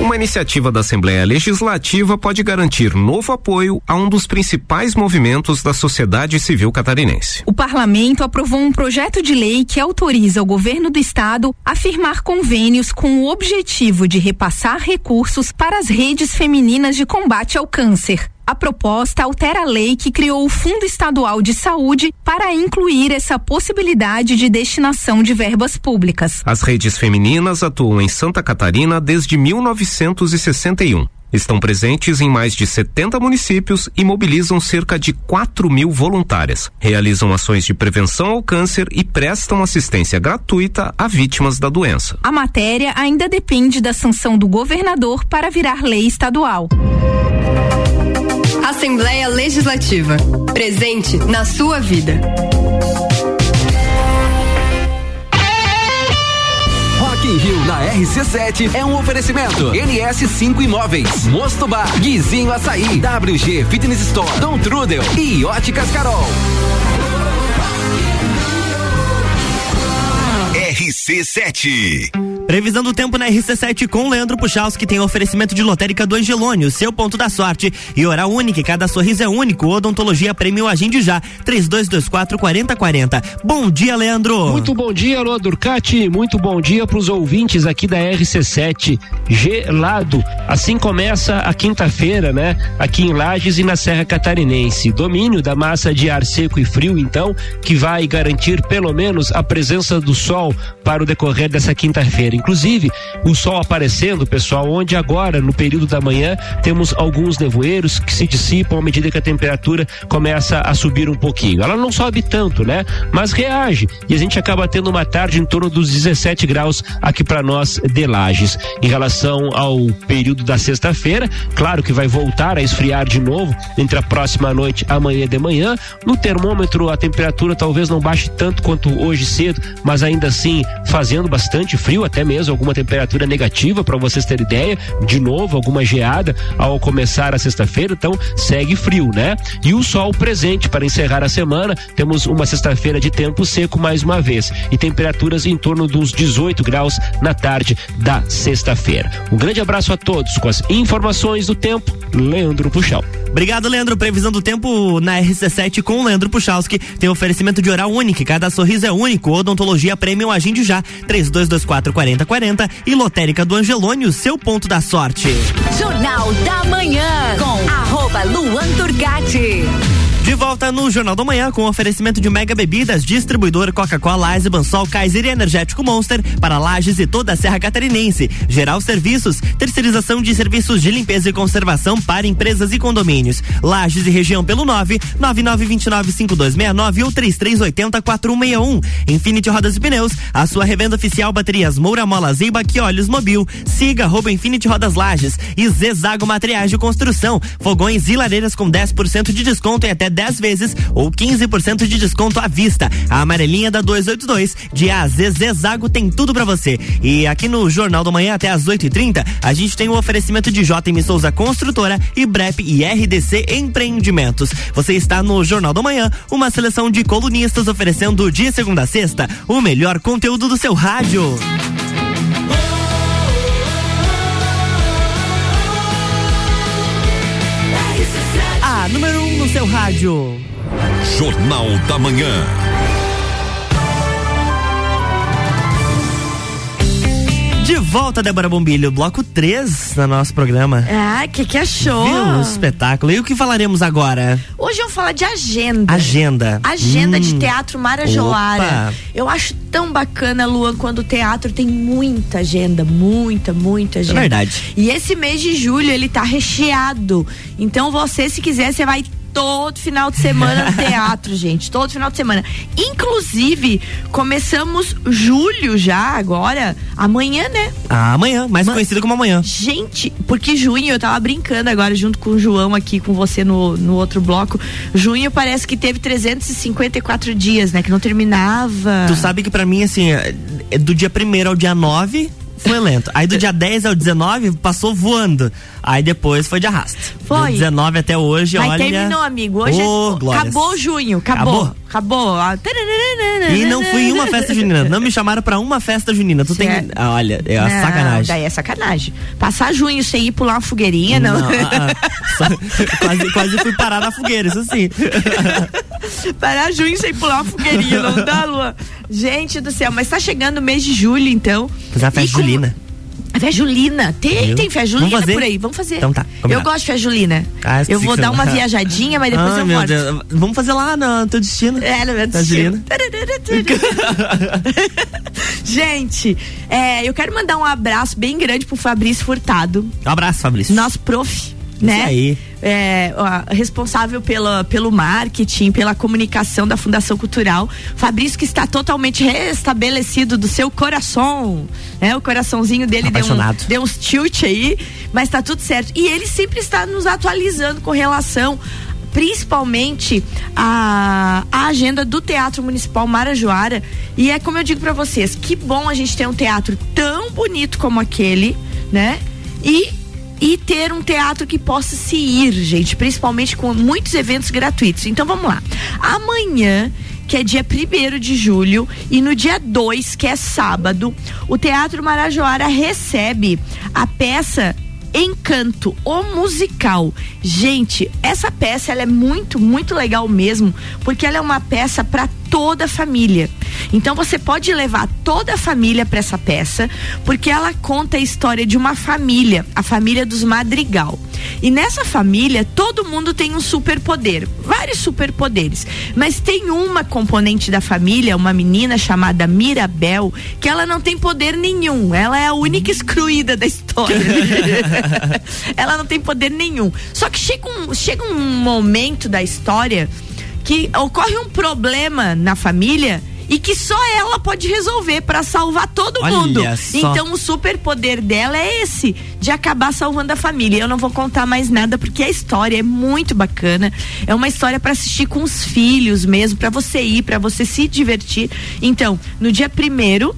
Uma iniciativa da Assembleia Legislativa pode garantir novo apoio a um dos principais movimentos da sociedade civil catarinense. O parlamento aprovou um projeto de lei que autoriza o governo do estado a firmar convênios com o objetivo de repassar recursos para as redes femininas de combate ao câncer. A proposta altera a lei que criou o Fundo Estadual de Saúde para incluir essa possibilidade de destinação de verbas públicas. As redes femininas atuam em Santa Catarina desde 1961. Estão presentes em mais de 70 municípios e mobilizam cerca de 4 mil voluntárias. Realizam ações de prevenção ao câncer e prestam assistência gratuita a vítimas da doença. A matéria ainda depende da sanção do governador para virar lei estadual. Assembleia Legislativa. Presente na sua vida. Rock in Rio na RC7 é um oferecimento. NS5 Imóveis, Mosto Bar, Guizinho Açaí, WG Fitness Store, Dom Trudel e Óticas Carol. RC7. Previsão do tempo na RC7 com Leandro que tem oferecimento de lotérica do Angelônio, seu ponto da sorte. E oral único, cada sorriso é único. Odontologia Prêmio Agende já, 3224 4040. Bom dia, Leandro. Muito bom dia, Alô Durcati. Muito bom dia para os ouvintes aqui da RC7. Gelado. Assim começa a quinta-feira, né? Aqui em Lages e na Serra Catarinense. Domínio da massa de ar seco e frio, então, que vai garantir pelo menos a presença do sol para o decorrer dessa quinta-feira. Inclusive, o sol aparecendo, pessoal, onde agora, no período da manhã, temos alguns nevoeiros que se dissipam à medida que a temperatura começa a subir um pouquinho. Ela não sobe tanto, né? Mas reage e a gente acaba tendo uma tarde em torno dos 17 graus aqui para nós de Lages. Em relação ao período da sexta-feira, claro que vai voltar a esfriar de novo entre a próxima noite e amanhã de manhã. No termômetro, a temperatura talvez não baixe tanto quanto hoje cedo, mas ainda assim fazendo bastante frio, até mesmo alguma temperatura negativa para vocês terem ideia. De novo, alguma geada ao começar a sexta-feira, então segue frio, né? E o sol presente para encerrar a semana. Temos uma sexta-feira de tempo seco mais uma vez e temperaturas em torno dos 18 graus na tarde da sexta-feira. Um grande abraço a todos com as informações do tempo. Leandro Puxal. Obrigado, Leandro. Previsão do tempo na RC7 com Leandro Puchalski. Tem oferecimento de oral único. Cada sorriso é único. Odontologia Premium Agende já. 3224 4040 e Lotérica do Angelônio, seu ponto da sorte. Jornal da Manhã com arroba Luan Turgatti. De volta no Jornal da Manhã com oferecimento de Mega Bebidas, distribuidor Coca-Cola, Ice, Bansol, Kaiser e Energético Monster para Lages e toda a Serra Catarinense. Geral Serviços, terceirização de serviços de limpeza e conservação para empresas e condomínios. Lages e região pelo 9 99295269 ou 33804161. Infinity Rodas e Pneus, a sua revenda oficial baterias Moura Mola Zeiba que Mobil. Siga arroba Infinity Rodas Lages e Zezago Materiais de Construção. Fogões e lareiras com 10% de desconto e até 10 10 vezes ou 15% de desconto à vista. A amarelinha da 282 de AZ Zezago tem tudo para você. E aqui no Jornal do Manhã até às 8h30, a gente tem o oferecimento de JM Souza Construtora e BREP e RDC Empreendimentos. Você está no Jornal do Manhã, uma seleção de colunistas oferecendo de segunda a sexta o melhor conteúdo do seu rádio. Seu rádio. Jornal da Manhã. De volta, Débora Bombilho, bloco 3 no nosso programa. Ah, que que achou? Viu? Um espetáculo. E o que falaremos agora? Hoje eu vou falar de agenda. Agenda. Agenda Hum. de teatro Marajoara. Opa. Eu acho tão bacana, Luan, quando o teatro tem muita agenda, muita, muita agenda. verdade. E esse mês de julho ele tá recheado. Então você, se quiser, você vai todo final de semana no teatro, <laughs> gente. Todo final de semana. Inclusive, começamos julho já agora, amanhã, né? Ah, amanhã, mais conhecido como amanhã. Gente, porque junho, eu tava brincando agora junto com o João aqui, com você no, no outro bloco. Junho parece que teve 354 dias, né? Que não terminava. Tu sabe que pra mim, assim, é do dia 1 ao dia 9 foi lento. Aí do dia 10 ao 19 passou voando. Aí depois foi de arrasto. Foi. Do 19 até hoje, Mas olha. terminou, amigo. Hoje Ô, é- acabou junho, acabou. Acabou? Acabou. E não fui em uma festa junina. Não me chamaram pra uma festa junina. Tu tem. Certo. Ah, olha, é Não, sacanagem. Daí é sacanagem. Passar junho sem ir pular uma fogueirinha, não. Não, ah, ah. Só- quase, quase fui parar na fogueira, isso sim. Parar junho sem pular uma fogueirinha, não dá, Luan. Gente do céu, mas tá chegando o mês de julho, então. Fazer a festa E julina. Festa julina. Tem, tem Vamos julina por aí. Vamos fazer. Então tá, Eu combinado. gosto de festa julina. Ah, eu vou dar uma não- <laughs> viajadinha, mas depois Ah, eu volto. Deus. Vamos fazer lá no teu destino. É, no meu destino. <laughs> Gente, é, eu quero mandar um abraço bem grande pro Fabrício Furtado. Um abraço, Fabrício. Nosso prof, né? aí. É, ó, responsável pela, pelo marketing, pela comunicação da Fundação Cultural. Fabrício que está totalmente restabelecido do seu coração. Né? O coraçãozinho dele deu, um, deu uns tilt aí, mas tá tudo certo. E ele sempre está nos atualizando com relação principalmente a, a agenda do Teatro Municipal Marajoara. E é como eu digo pra vocês, que bom a gente ter um teatro tão bonito como aquele, né? E e ter um teatro que possa se ir, gente, principalmente com muitos eventos gratuitos. Então vamos lá. Amanhã que é dia 1 de julho, e no dia 2, que é sábado, o Teatro Marajoara recebe a peça Encanto, o musical. Gente, essa peça ela é muito, muito legal mesmo, porque ela é uma peça para toda a família. Então você pode levar toda a família para essa peça, porque ela conta a história de uma família, a família dos Madrigal. E nessa família, todo mundo tem um superpoder, vários superpoderes. Mas tem uma componente da família, uma menina chamada Mirabel, que ela não tem poder nenhum. Ela é a única excluída da história. <laughs> <laughs> ela não tem poder nenhum. Só que chega um, chega um momento da história que ocorre um problema na família e que só ela pode resolver para salvar todo Olha mundo. só. Então o superpoder dela é esse, de acabar salvando a família. Eu não vou contar mais nada porque a história é muito bacana. É uma história para assistir com os filhos mesmo, para você ir, para você se divertir. Então, no dia primeiro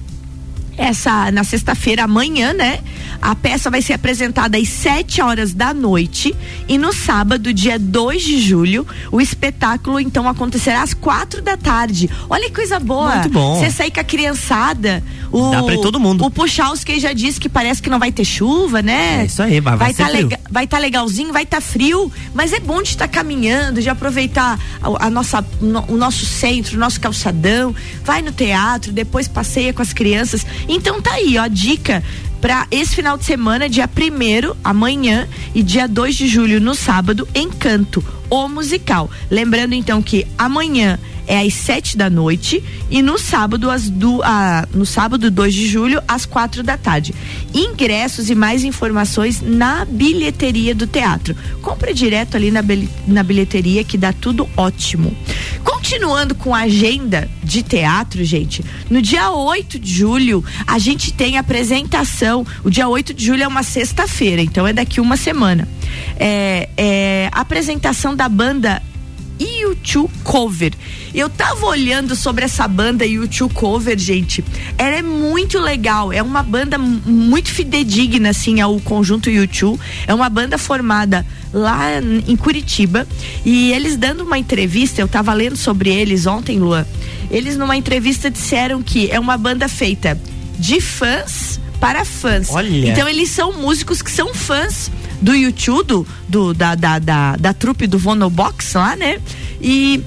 essa na sexta-feira amanhã, né? A peça vai ser apresentada às 7 horas da noite e no sábado, dia 2 de julho, o espetáculo então acontecerá às quatro da tarde. Olha que coisa boa. Muito bom. Você sair com a criançada, o Dá pra todo mundo. O Puchalski já disse que parece que não vai ter chuva, né? É isso aí, vai- vai ser tá frio. lega- vai estar legalzinho, vai estar frio, mas é bom de estar caminhando, de aproveitar a, a nossa, no- o nosso centro, o nosso calçadão, vai no teatro, depois passeia com as crianças. Então tá aí, ó, dica para esse final de semana, dia 1 amanhã e dia 2 de julho no sábado, Encanto, o musical. Lembrando então que amanhã é às sete da noite e no sábado às du, ah, no sábado 2 de julho às quatro da tarde. Ingressos e mais informações na bilheteria do teatro. Compre direto ali na, na bilheteria que dá tudo ótimo. Continuando com a agenda de teatro, gente, no dia 8 de julho a gente tem a apresentação. O dia 8 de julho é uma sexta-feira, então é daqui uma semana. É, é a apresentação da banda U2 Cover. Eu tava olhando sobre essa banda U2 Cover, gente. Ela é muito legal. É uma banda muito fidedigna, assim, ao conjunto U2. É uma banda formada lá em Curitiba. E eles dando uma entrevista, eu tava lendo sobre eles ontem, Luan. Eles numa entrevista disseram que é uma banda feita de fãs para fãs. Olha. Então eles são músicos que são fãs do YouTube, do, do- da, da, da, da trupe do Vonobox lá, né? E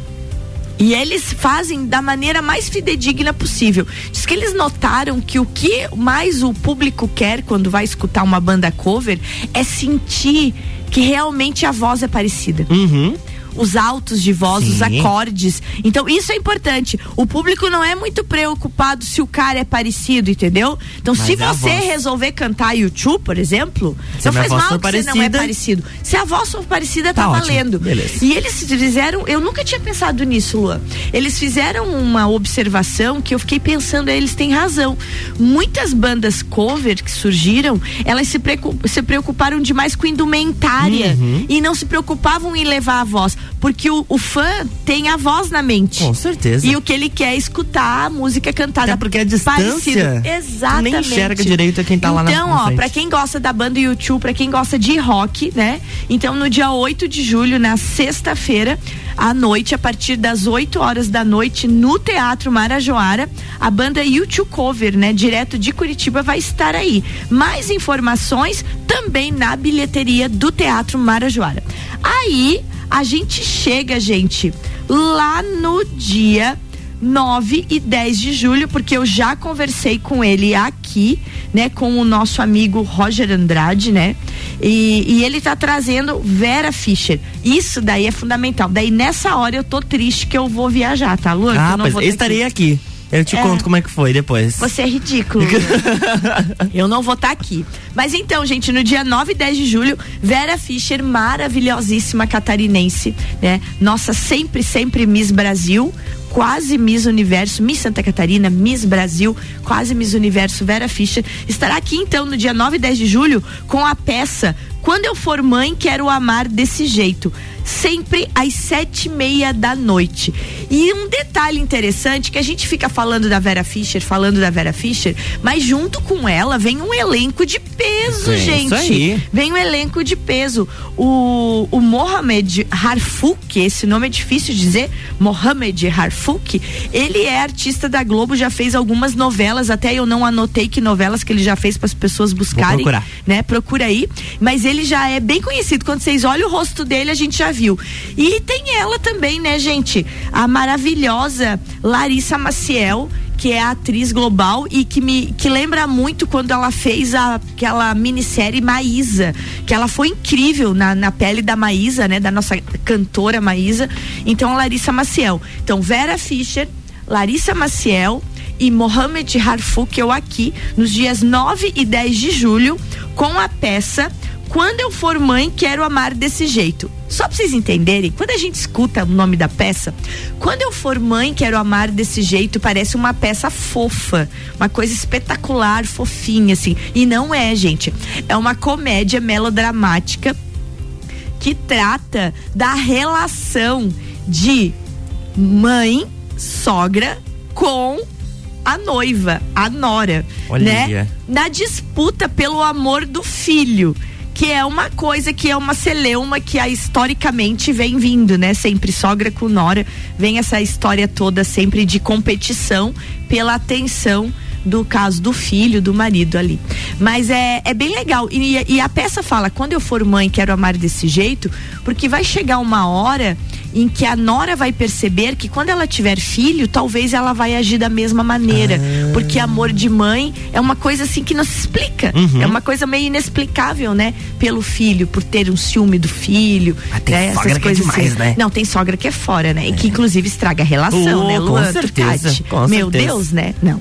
e eles fazem da maneira mais fidedigna possível. Diz que eles notaram que o que mais o público quer quando vai escutar uma banda cover é sentir que realmente a voz é parecida. Uhum. Os altos de voz, os Sim. acordes. Então, isso é importante. O público não é muito preocupado se o cara é parecido, entendeu? Então, Mas se é você resolver cantar YouTube, por exemplo, Se não faz mal que você não é parecido. Se a voz for parecida, tá, Tá valendo. Beleza. E eles fizeram, eu nunca tinha pensado nisso, Luan. Eles fizeram uma observação que eu fiquei pensando, eles têm razão. Muitas bandas cover que surgiram, elas se preocuparam demais com indumentária Uhum. e não se preocupavam em levar a voz, porque o, o fã tem a voz na mente. Com certeza. E o que ele quer é escutar a música cantada. Até porque a distância, parecida. Exatamente. nem enxerga direito quem tá lá na- Então, ó, frente. pra quem gosta da banda YouTube, pra quem gosta de rock, né? Então, no dia 8 de julho, na sexta-feira, à noite, a partir das 8 horas da noite, no Teatro Marajoara, a banda YouTube Cover, né? Direto de Curitiba, vai estar aí. Mais informações também na bilheteria do Teatro Marajoara. Aí, a gente chega, gente, lá no dia 9 e 10 de julho, porque eu já conversei com ele aqui, né, com o nosso amigo Roger Andrade, né? E, e ele tá trazendo Vera Fischer. Isso daí é fundamental. Daí nessa hora eu tô triste que eu vou viajar, tá, Luan? Ah, mas eu ter estarei que- aqui. Eu te É. conto como é que foi depois. Você é ridículo. <laughs> eu não vou estar aqui. Mas então, gente, no dia 9 e 10 de julho, Vera Fischer, maravilhosíssima catarinense, né? Nossa sempre, sempre Miss Brasil. Quase Miss Universo, Miss Santa Catarina, Miss Brasil, quase Miss Universo, Vera Fischer. Estará aqui então no dia 9 e 10 de julho com a peça Quando Eu For Mãe, Quero Amar Desse Jeito. Sempre às sete e meia da noite. E um detalhe interessante que a gente fica falando da Vera Fischer, falando da Vera Fischer, mas junto com ela vem um elenco de peso, Sim, gente. isso aí. Vem um elenco de peso. O, o Mohamed Harfouk, esse nome é difícil de dizer, Mohamed Harfouk, ele é artista da Globo, já fez algumas novelas, até eu não anotei que novelas que ele já fez para as pessoas buscarem, procurar. né? Procura aí, mas ele já é bem conhecido. Quando vocês olham o rosto dele, a gente já viu. E tem ela também, né, gente? A maravilhosa Larissa Maciel, que é atriz global e que me que lembra muito quando ela fez a, aquela minissérie Maísa, que ela foi incrível na, na pele da Maísa, né, da nossa cantora Maísa. Então Larissa Maciel. Então Vera Fischer, Larissa Maciel e Mohamed Harfouk eu aqui nos dias 9 e 10 de julho com a peça Quando eu for mãe, quero amar desse jeito. Só pra vocês entenderem, quando a gente escuta o nome da peça, quando eu for mãe, quero amar desse jeito, parece uma peça fofa, uma coisa espetacular, fofinha, assim. E não é, gente. É uma comédia melodramática que trata da relação de mãe, sogra com a noiva, a nora, Olha. né? Na disputa pelo amor do filho, que é uma coisa que é uma celeuma que a, historicamente vem vindo, né? Sempre sogra com nora, vem essa história toda sempre de competição pela atenção do caso do filho, do marido ali. Mas é, é bem legal. E, e a peça fala: quando eu for mãe, quero amar desse jeito, porque vai chegar uma hora em que a nora vai perceber que quando ela tiver filho, talvez ela vai agir da mesma maneira. Porque amor de mãe é uma coisa assim que não se explica. Uhum. É uma coisa meio inexplicável, né? Pelo filho, por ter um ciúme do filho. tem né? sogra que é demais, né? Não, tem sogra que é fora, né? E que inclusive estraga a relação, Oh, né, com Luan? certeza, Turcati? com Meu certeza. Deus, né? Não.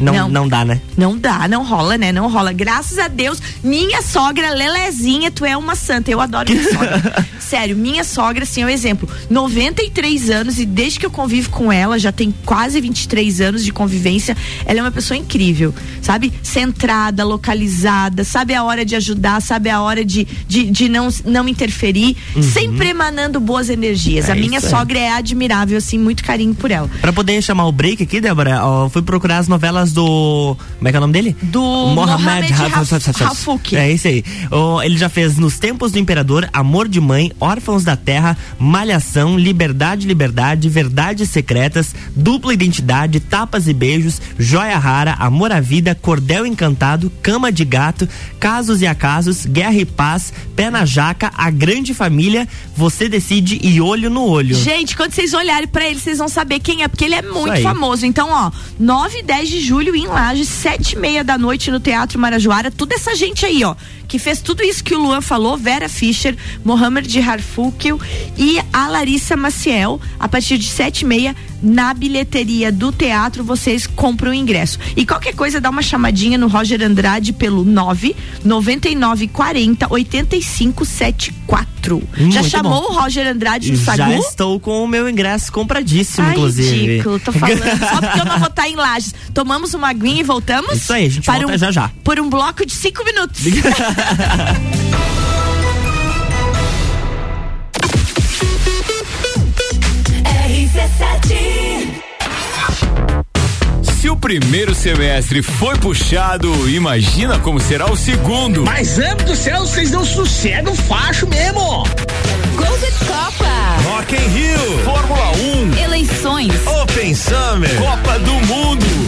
Não, não, dá, né? Não dá, não rola, né? Não rola. Graças a Deus, minha sogra, Lelezinha, tu é uma santa. Eu adoro minha <laughs> sogra. Sério, minha sogra, assim, é um exemplo. 93 anos e desde que eu convivo com ela, já tem quase 23 anos de convivência, ela é uma pessoa incrível, sabe? Centrada, localizada, sabe a hora de ajudar, sabe a hora de, de, de não, não interferir, uhum. sempre emanando boas energias. É a minha sogra é admirável, assim, muito carinho por ela. Pra poder chamar o break aqui, Débora, ó, fui procurar as novelas do. Como é que é o nome dele? Do Mohamed Rafuk. É esse aí. Oh, ele já fez Nos Tempos do Imperador, Amor de Mãe, Órfãos da Terra, Malhação, Liberdade, Liberdade, Verdades Secretas, Dupla Identidade, Tapas e Beijos, Joia Rara, Amor à Vida, Cordel Encantado, Cama de Gato, Casos e Acasos, Guerra e Paz, Pé na Jaca, A Grande Família, Você Decide e Olho no Olho. Gente, quando vocês olharem para ele, vocês vão saber quem é, porque ele é muito famoso. Então, ó, 9 e 10 de julho em Lages, sete e meia da noite no Teatro Marajoara, toda essa gente aí, ó, que fez tudo isso que o Luan falou, Vera Fischer, Mohamed Harfukil e a Larissa Maciel, a partir de sete e meia, na bilheteria do teatro, vocês compram o ingresso. E qualquer coisa, dá uma chamadinha no Roger Andrade pelo 9 99 40 85 74. Hum, Já chamou bom. o Roger Andrade no Já Sagu? Já estou com o meu ingresso compradíssimo, Ai, inclusive. Ridículo, tô falando. <laughs> Só porque eu não vou estar em Lages. Tomamos uma aguinha e voltamos? Isso aí, a gente volta um, já já. Por um bloco de cinco minutos. <laughs> Se o primeiro semestre foi puxado, imagina como será o segundo. Mas, amo do céu, vocês não sossegam facho mesmo. Gols de Copa. Rock in Rio. Fórmula 1. Eleições. Open Summer. Copa do Mundo.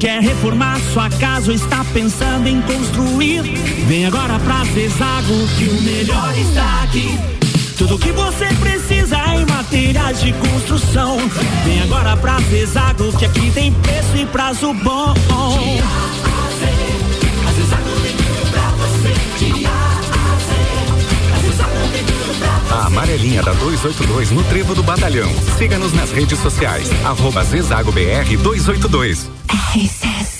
Quer reformar sua casa ou está pensando em construir? Vem agora pra Zezago que o melhor está aqui. Tudo que você precisa em materiais de construção. Vem agora pra Zezago que aqui tem preço e prazo bom. A amarelinha da 282 no Trevo do Batalhão. Siga-nos nas redes sociais. Arroba Zezago BR 282. he says.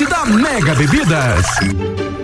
da Mega Bebidas.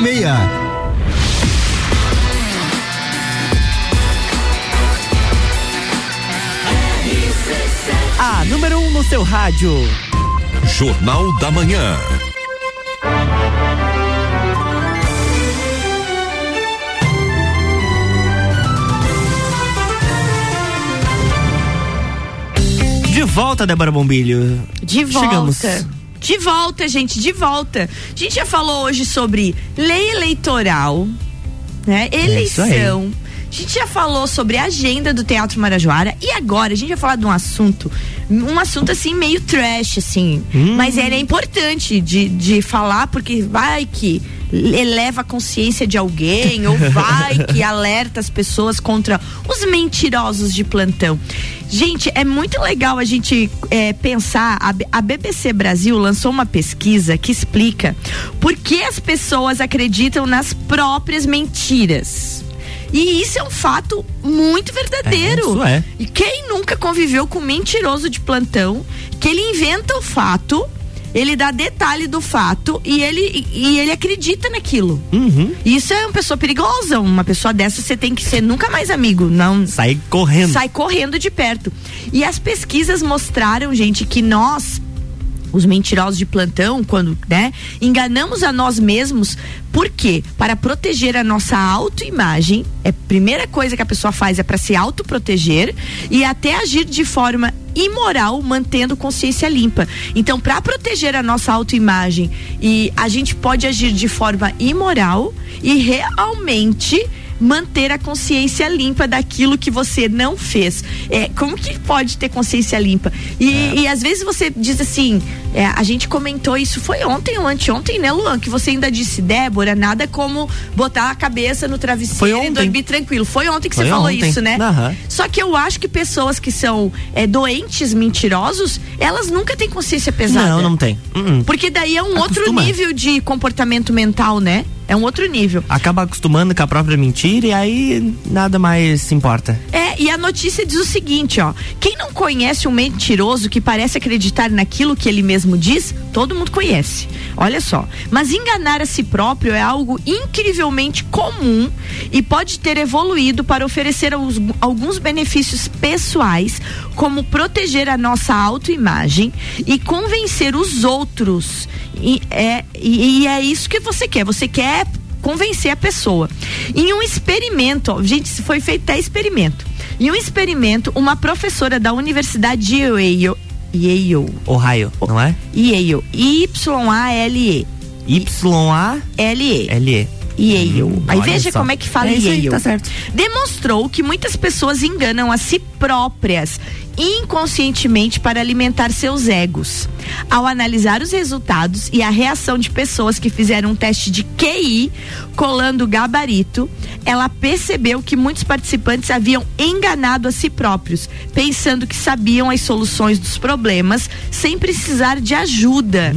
1206. A número 1 um no seu rádio. Jornal da Manhã. De volta, Débora Bombilho. De volta. Chegamos. De volta, gente, de volta. A gente já falou hoje sobre lei eleitoral, né? É Eleição. A gente já falou sobre a agenda do Teatro Marajoara e agora a gente vai falar de um assunto, um assunto assim meio trash, assim. Hum. Mas ele é importante de, de falar porque vai que eleva a consciência de alguém ou vai <laughs> que alerta as pessoas contra os mentirosos de plantão. Gente, é muito legal a gente é, pensar. A, a BBC Brasil lançou uma pesquisa que explica por que as pessoas acreditam nas próprias mentiras. E isso é um fato muito verdadeiro. É, isso é. E quem nunca conviveu com um mentiroso de plantão, que ele inventa o fato, ele dá detalhe do fato e ele, e ele acredita naquilo. Uhum. Isso é uma pessoa perigosa. Uma pessoa dessa você tem que ser nunca mais amigo. Não. Sai correndo. Sai correndo de perto. E as pesquisas mostraram, gente, que nós os mentirosos de plantão, quando, né, enganamos a nós mesmos, por quê? Para proteger a nossa autoimagem, é a primeira coisa que a pessoa faz é para se autoproteger e até agir de forma imoral, mantendo consciência limpa. Então, para proteger a nossa autoimagem, e a gente pode agir de forma imoral e realmente manter a consciência limpa daquilo que você não fez. É, como que pode ter consciência limpa? E, e às vezes você diz assim, é, a gente comentou isso, foi ontem ou anteontem, né, Luan? Que você ainda disse, Débora, nada como botar a cabeça no travesseiro e dormir tranquilo. Foi ontem que Foi você falou ontem. isso, né? Aham. Só que eu acho que pessoas que são é, doentes, mentirosos, elas nunca têm consciência pesada. Não, não tem. Uh-uh. Porque daí é um outro Acostuma. nível de comportamento mental, né? É um outro nível. Acaba acostumando com a própria mentira e aí nada mais se importa. É, e a notícia diz o seguinte, ó. Quem não conhece um mentiroso que parece acreditar naquilo que ele mesmo diz, todo mundo conhece. Olha só. Mas enganar a si próprio é algo incrivelmente comum e pode ter evoluído para oferecer alguns benefícios pessoais, como proteger a nossa autoimagem e convencer os outros. E é, e, e é isso que você quer. Você quer convencer a pessoa. Em um experimento, ó, gente, se foi feito até experimento. Em um experimento, uma professora da Universidade de Yale, Yale, Ohio, não é? Yale, Y-A-L-E, Y-A-L-E. L-E. Yale. Aí olha veja só. como é que fala É isso aí, Yale. tá certo. Demonstrou que muitas pessoas enganam a si próprias inconscientemente para alimentar seus egos. Ao analisar os resultados e a reação de pessoas que fizeram um teste de QI colando o gabarito, ela percebeu que muitos participantes haviam enganado a si próprios, pensando que sabiam as soluções dos problemas sem precisar de ajuda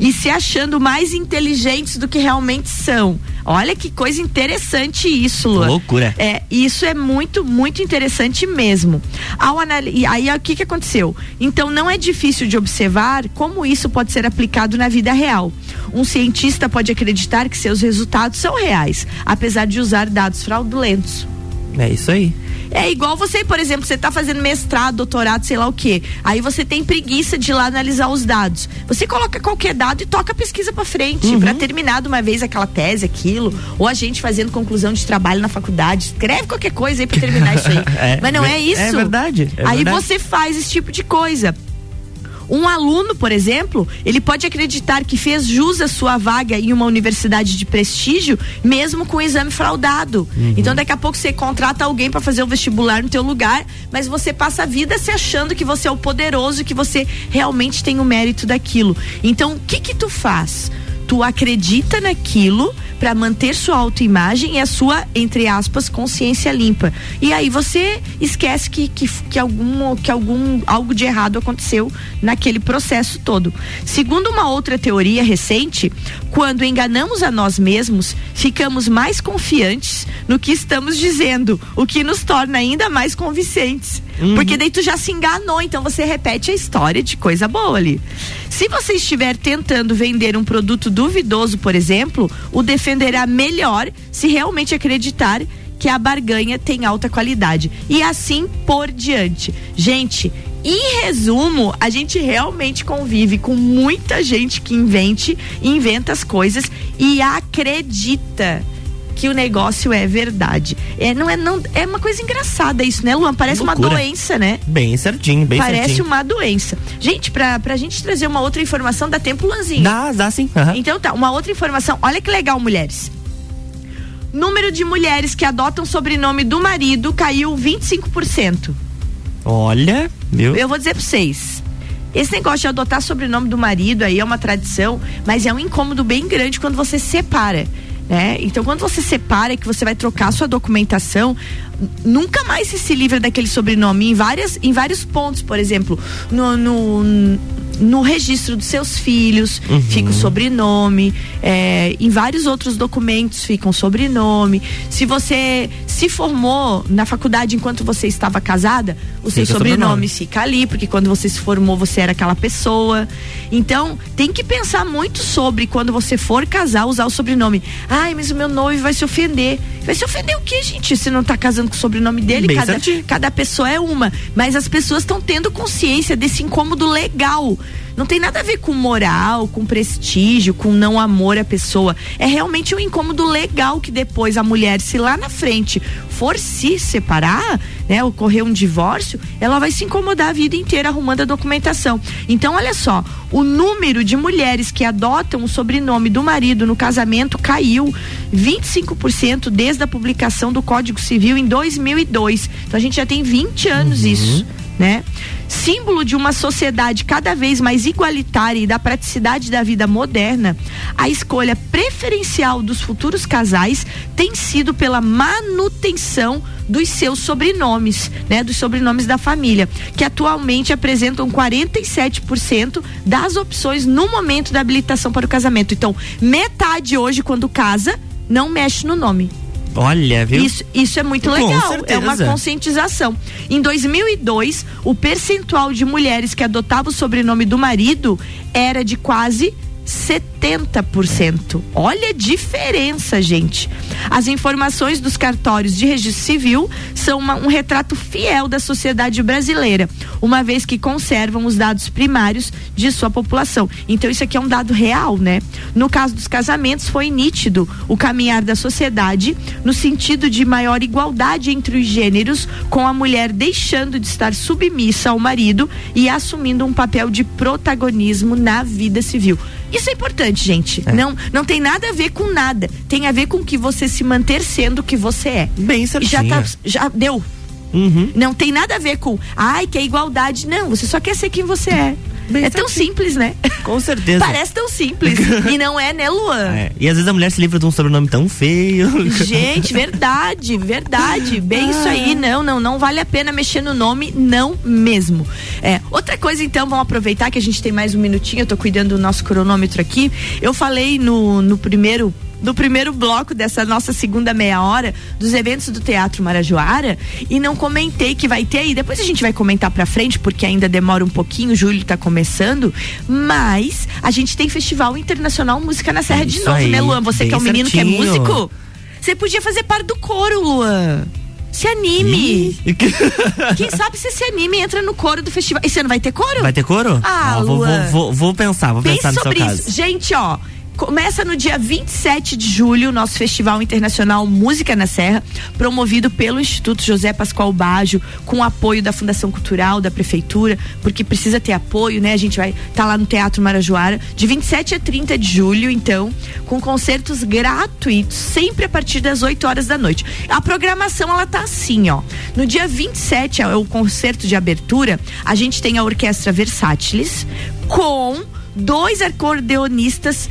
e se achando mais inteligentes do que realmente são. Olha que coisa interessante isso, Lua. Loucura. É, isso é muito, muito interessante mesmo. Ao e aí, o que, que aconteceu? Então, não é difícil de observar como isso pode ser aplicado na vida real. Um cientista pode acreditar que seus resultados são reais, apesar de usar dados fraudulentos. É isso aí. É igual você, por exemplo, você tá fazendo mestrado, doutorado, sei lá o quê. Aí você tem preguiça de ir lá analisar os dados. Você coloca qualquer dado e toca a pesquisa pra frente, Uhum. pra terminar de uma vez aquela tese, aquilo, ou a gente fazendo conclusão de trabalho na faculdade. Escreve qualquer coisa aí pra terminar isso aí. <laughs> É, Mas não é é isso. verdade, é aí verdade. você faz esse tipo de coisa. Um aluno, por exemplo, ele pode acreditar que fez jus à sua vaga em uma universidade de prestígio, mesmo com o exame fraudado. Uhum. Então, daqui a pouco você contrata alguém para fazer o vestibular no teu lugar, mas você passa a vida se achando que você é o poderoso, que você realmente tem o mérito daquilo. Então, o que que tu faz? Tu acredita naquilo para manter sua autoimagem e a sua, entre aspas, consciência limpa. E aí você esquece que, que, que, algum, que algum algo de errado aconteceu naquele processo todo. Segundo uma outra teoria recente, quando enganamos a nós mesmos, ficamos mais confiantes no que estamos dizendo, o que nos torna ainda mais convincentes. Porque daí tu já se enganou, então você repete a história de coisa boa ali. Se você estiver tentando vender um produto duvidoso, por exemplo, o defenderá melhor se realmente acreditar que a barganha tem alta qualidade. E assim por diante. Gente, em resumo, a gente realmente convive com muita gente que invente, inventa as coisas e acredita que o negócio é verdade. É, não é, não, é uma coisa engraçada isso, né, Luan? Parece uma Loucura. doença, né? Bem certinho, bem Parece certinho. uma doença. Gente, pra, pra gente trazer uma outra informação, dá tempo, Luanzinho? Dá, dá sim. aham. Então tá, uma outra informação. Olha que legal, mulheres. Número de mulheres que adotam sobrenome do marido caiu 25%. Olha, viu? Eu vou dizer pra vocês. Esse negócio de adotar sobrenome do marido aí é uma tradição, mas é um incômodo bem grande quando você separa. Né? Então, quando você separa, que você vai trocar sua documentação, nunca mais se, se livra daquele sobrenome em, várias, em vários pontos, por exemplo, no, no, no registro dos seus filhos Uhum. fica o sobrenome, é, em vários outros documentos fica um sobrenome. Se você se formou na faculdade enquanto você estava casada, o seu sobrenome sobrenome. fica ali, porque quando você se formou, você era aquela pessoa. Então, tem que pensar muito sobre quando você for casar, usar o sobrenome. Ai, mas o meu noivo vai se ofender. Vai se ofender o quê, gente? Se não tá casando com o sobrenome dele, Bem cada, certinho. cada pessoa é uma. Mas as pessoas estão tendo consciência desse incômodo legal. Não tem nada a ver com moral, com prestígio, com não amor à pessoa. É realmente um incômodo legal que depois a mulher, se lá na frente for se separar, né, ocorrer um divórcio, ela vai se incomodar a vida inteira arrumando a documentação. Então, olha só, o número de mulheres que adotam o sobrenome do marido no casamento caiu 25% desde a publicação do Código Civil em 2002. Então, a gente já tem 20 anos isso né? Símbolo de uma sociedade cada vez mais igualitária e da praticidade da vida moderna, a escolha preferencial dos futuros casais tem sido pela manutenção dos seus sobrenomes, né, dos sobrenomes da família, que atualmente apresentam 47% das opções no momento da habilitação para o casamento. Então, metade hoje quando casa não mexe no nome. Olha, viu? Isso, isso é muito legal. É uma conscientização. Em 2002, o percentual de mulheres que adotavam o sobrenome do marido era de quase 70%. Olha a diferença, gente. As informações dos cartórios de registro civil são uma- um retrato fiel da sociedade brasileira, uma vez que conservam os dados primários de sua população. Então, isso aqui é um dado real, né? No caso dos casamentos, foi nítido o caminhar da sociedade no sentido de maior igualdade entre os gêneros, com a mulher deixando de estar submissa ao marido e assumindo um papel de protagonismo na vida civil. Isso é importante, gente. Não, não tem nada a ver com nada. Tem a ver com que você se manter sendo o que você é. Bem Já, certinho. tá, já deu. Uhum. Não tem nada a ver com, ai, que é igualdade. Não, você só quer ser quem você é. É tão simples, né? Com certeza. Parece tão simples. e não é, né, Luan? É, E às vezes a mulher se livra de um sobrenome tão feio. Gente, verdade, verdade. Bem isso aí. Não, não, não vale a pena mexer no nome, não mesmo. É, outra coisa, então, vamos aproveitar que a gente tem mais um minutinho, eu tô cuidando do nosso cronômetro aqui. Eu falei no, no primeiro. No primeiro bloco dessa nossa segunda meia hora dos eventos do Teatro Marajoara e não comentei que vai ter aí. Depois a gente vai comentar pra frente, porque ainda demora um pouquinho, julho tá começando. Mas a gente tem Festival Internacional Música na Serra de Isso novo, aí, né, Luan? Você que é um menino que é músico? Você podia fazer parte do coro, Luan. Se anime. <laughs> Quem sabe você se anime e entra no coro do festival. E você não vai ter coro? Vai ter coro? Ah, Ó, vou, vou, vou, vou pensar, vou Pense pensar no seu sobre caso. isso. Gente, ó. Começa no dia 27 de julho o nosso Festival Internacional Música na Serra, promovido pelo Instituto José Pascoal Baggio, com apoio da Fundação Cultural, da Prefeitura, porque precisa ter apoio, né? A gente vai estar lá no Teatro Marajoara, de 27 a 30 de julho, então, com concertos gratuitos, sempre a partir das 8 horas da noite. A programação, ela tá assim, ó. No dia 27, é o concerto de abertura, a gente tem a Orquestra Versátiles, com dois acordeonistas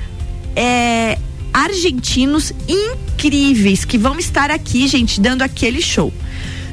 é, argentinos incríveis que vão estar aqui, gente, dando aquele show.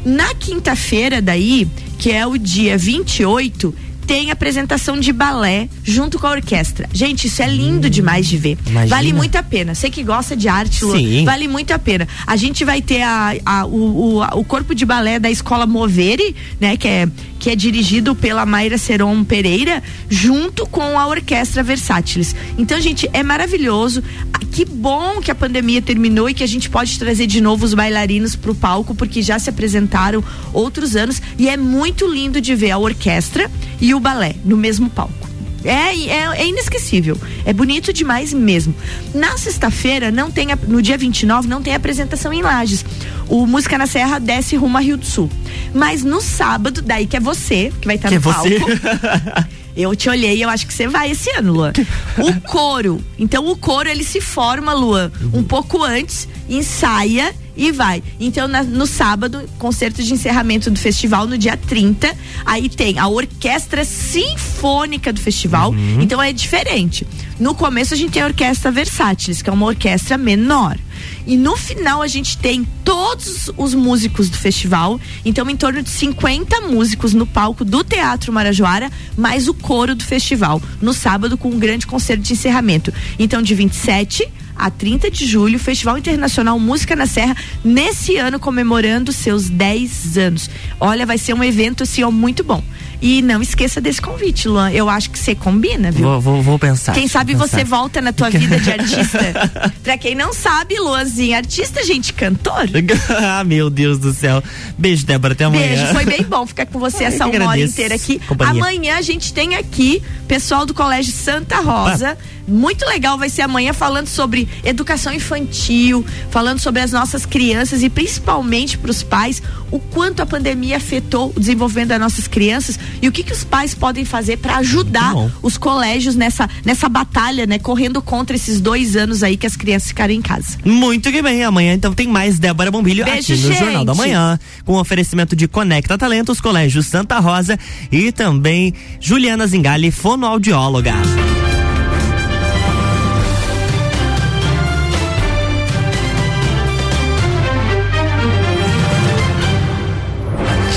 Na quinta-feira, daí, que é o dia 28, tem apresentação de balé junto com a orquestra. Gente, isso é lindo demais de ver. Imagina. Vale muito a pena. Você que gosta de arte, Lu, Sim. vale muito a pena. A gente vai ter a, a- o, o, a- o corpo de balé da escola Movere, né? Que é, que é dirigido pela Mayra Seron Pereira, junto com a orquestra Versátiles. Então, gente, é maravilhoso. Ah, Que bom que a pandemia terminou e que a gente pode trazer de novo os bailarinos pro palco, porque já se apresentaram outros anos. E é muito lindo de ver a orquestra e o balé no mesmo palco. É, é, é inesquecível. É bonito demais mesmo. Na sexta-feira, não tem no dia 29, não tem apresentação em Lages. O Música na Serra desce rumo a Rio do Sul. Mas no sábado, daí que é você, que vai estar Que no é você. palco. <laughs> Eu te olhei e eu acho que você vai esse ano, Luan. O coro. Então o coro ele se forma, Luan, um pouco antes, ensaia e vai. Então, na- no sábado, concerto de encerramento do festival, no dia 30. Aí tem a orquestra sinfônica do festival. Então é diferente. No começo a gente tem a orquestra Versátiles, que é uma orquestra menor. E no final a gente tem todos os músicos do festival. Então, em torno de 50 músicos no palco do Teatro Marajoara, mais o coro do festival. No sábado, com um grande concerto de encerramento. Então, de 27 a 30 de julho, Festival Internacional Música na Serra, nesse ano comemorando seus 10 anos. Olha, vai ser um evento assim, ó, muito bom. E não esqueça desse convite, Luan. Eu acho que você combina, viu? Vou, vou, vou pensar. Quem sabe vou você pensar. volta na tua vida de artista. <laughs> pra quem não sabe, Luanzinho, artista, gente, cantor. <laughs> ah, meu Deus do céu. Beijo, Débora. Até amanhã. Beijo, foi bem bom ficar com você <laughs> Ai, essa uma hora inteira aqui. Companhia. Amanhã a gente tem aqui pessoal do Colégio Santa Rosa. Muito legal vai ser amanhã falando sobre educação infantil, falando sobre as nossas crianças e principalmente para os pais, o quanto a pandemia afetou o desenvolvimento das nossas crianças e o que que os pais podem fazer para ajudar os colégios nessa nessa batalha, né, correndo contra esses dois anos aí que as crianças ficaram em casa. Muito que bem, amanhã então tem mais Débora Bombilho Beijo, aqui no gente. Jornal da Manhã, com oferecimento de Conecta Talentos, Colégio Santa Rosa e também Juliana Zingali, fonoaudióloga.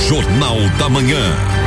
Jornal da Manhã.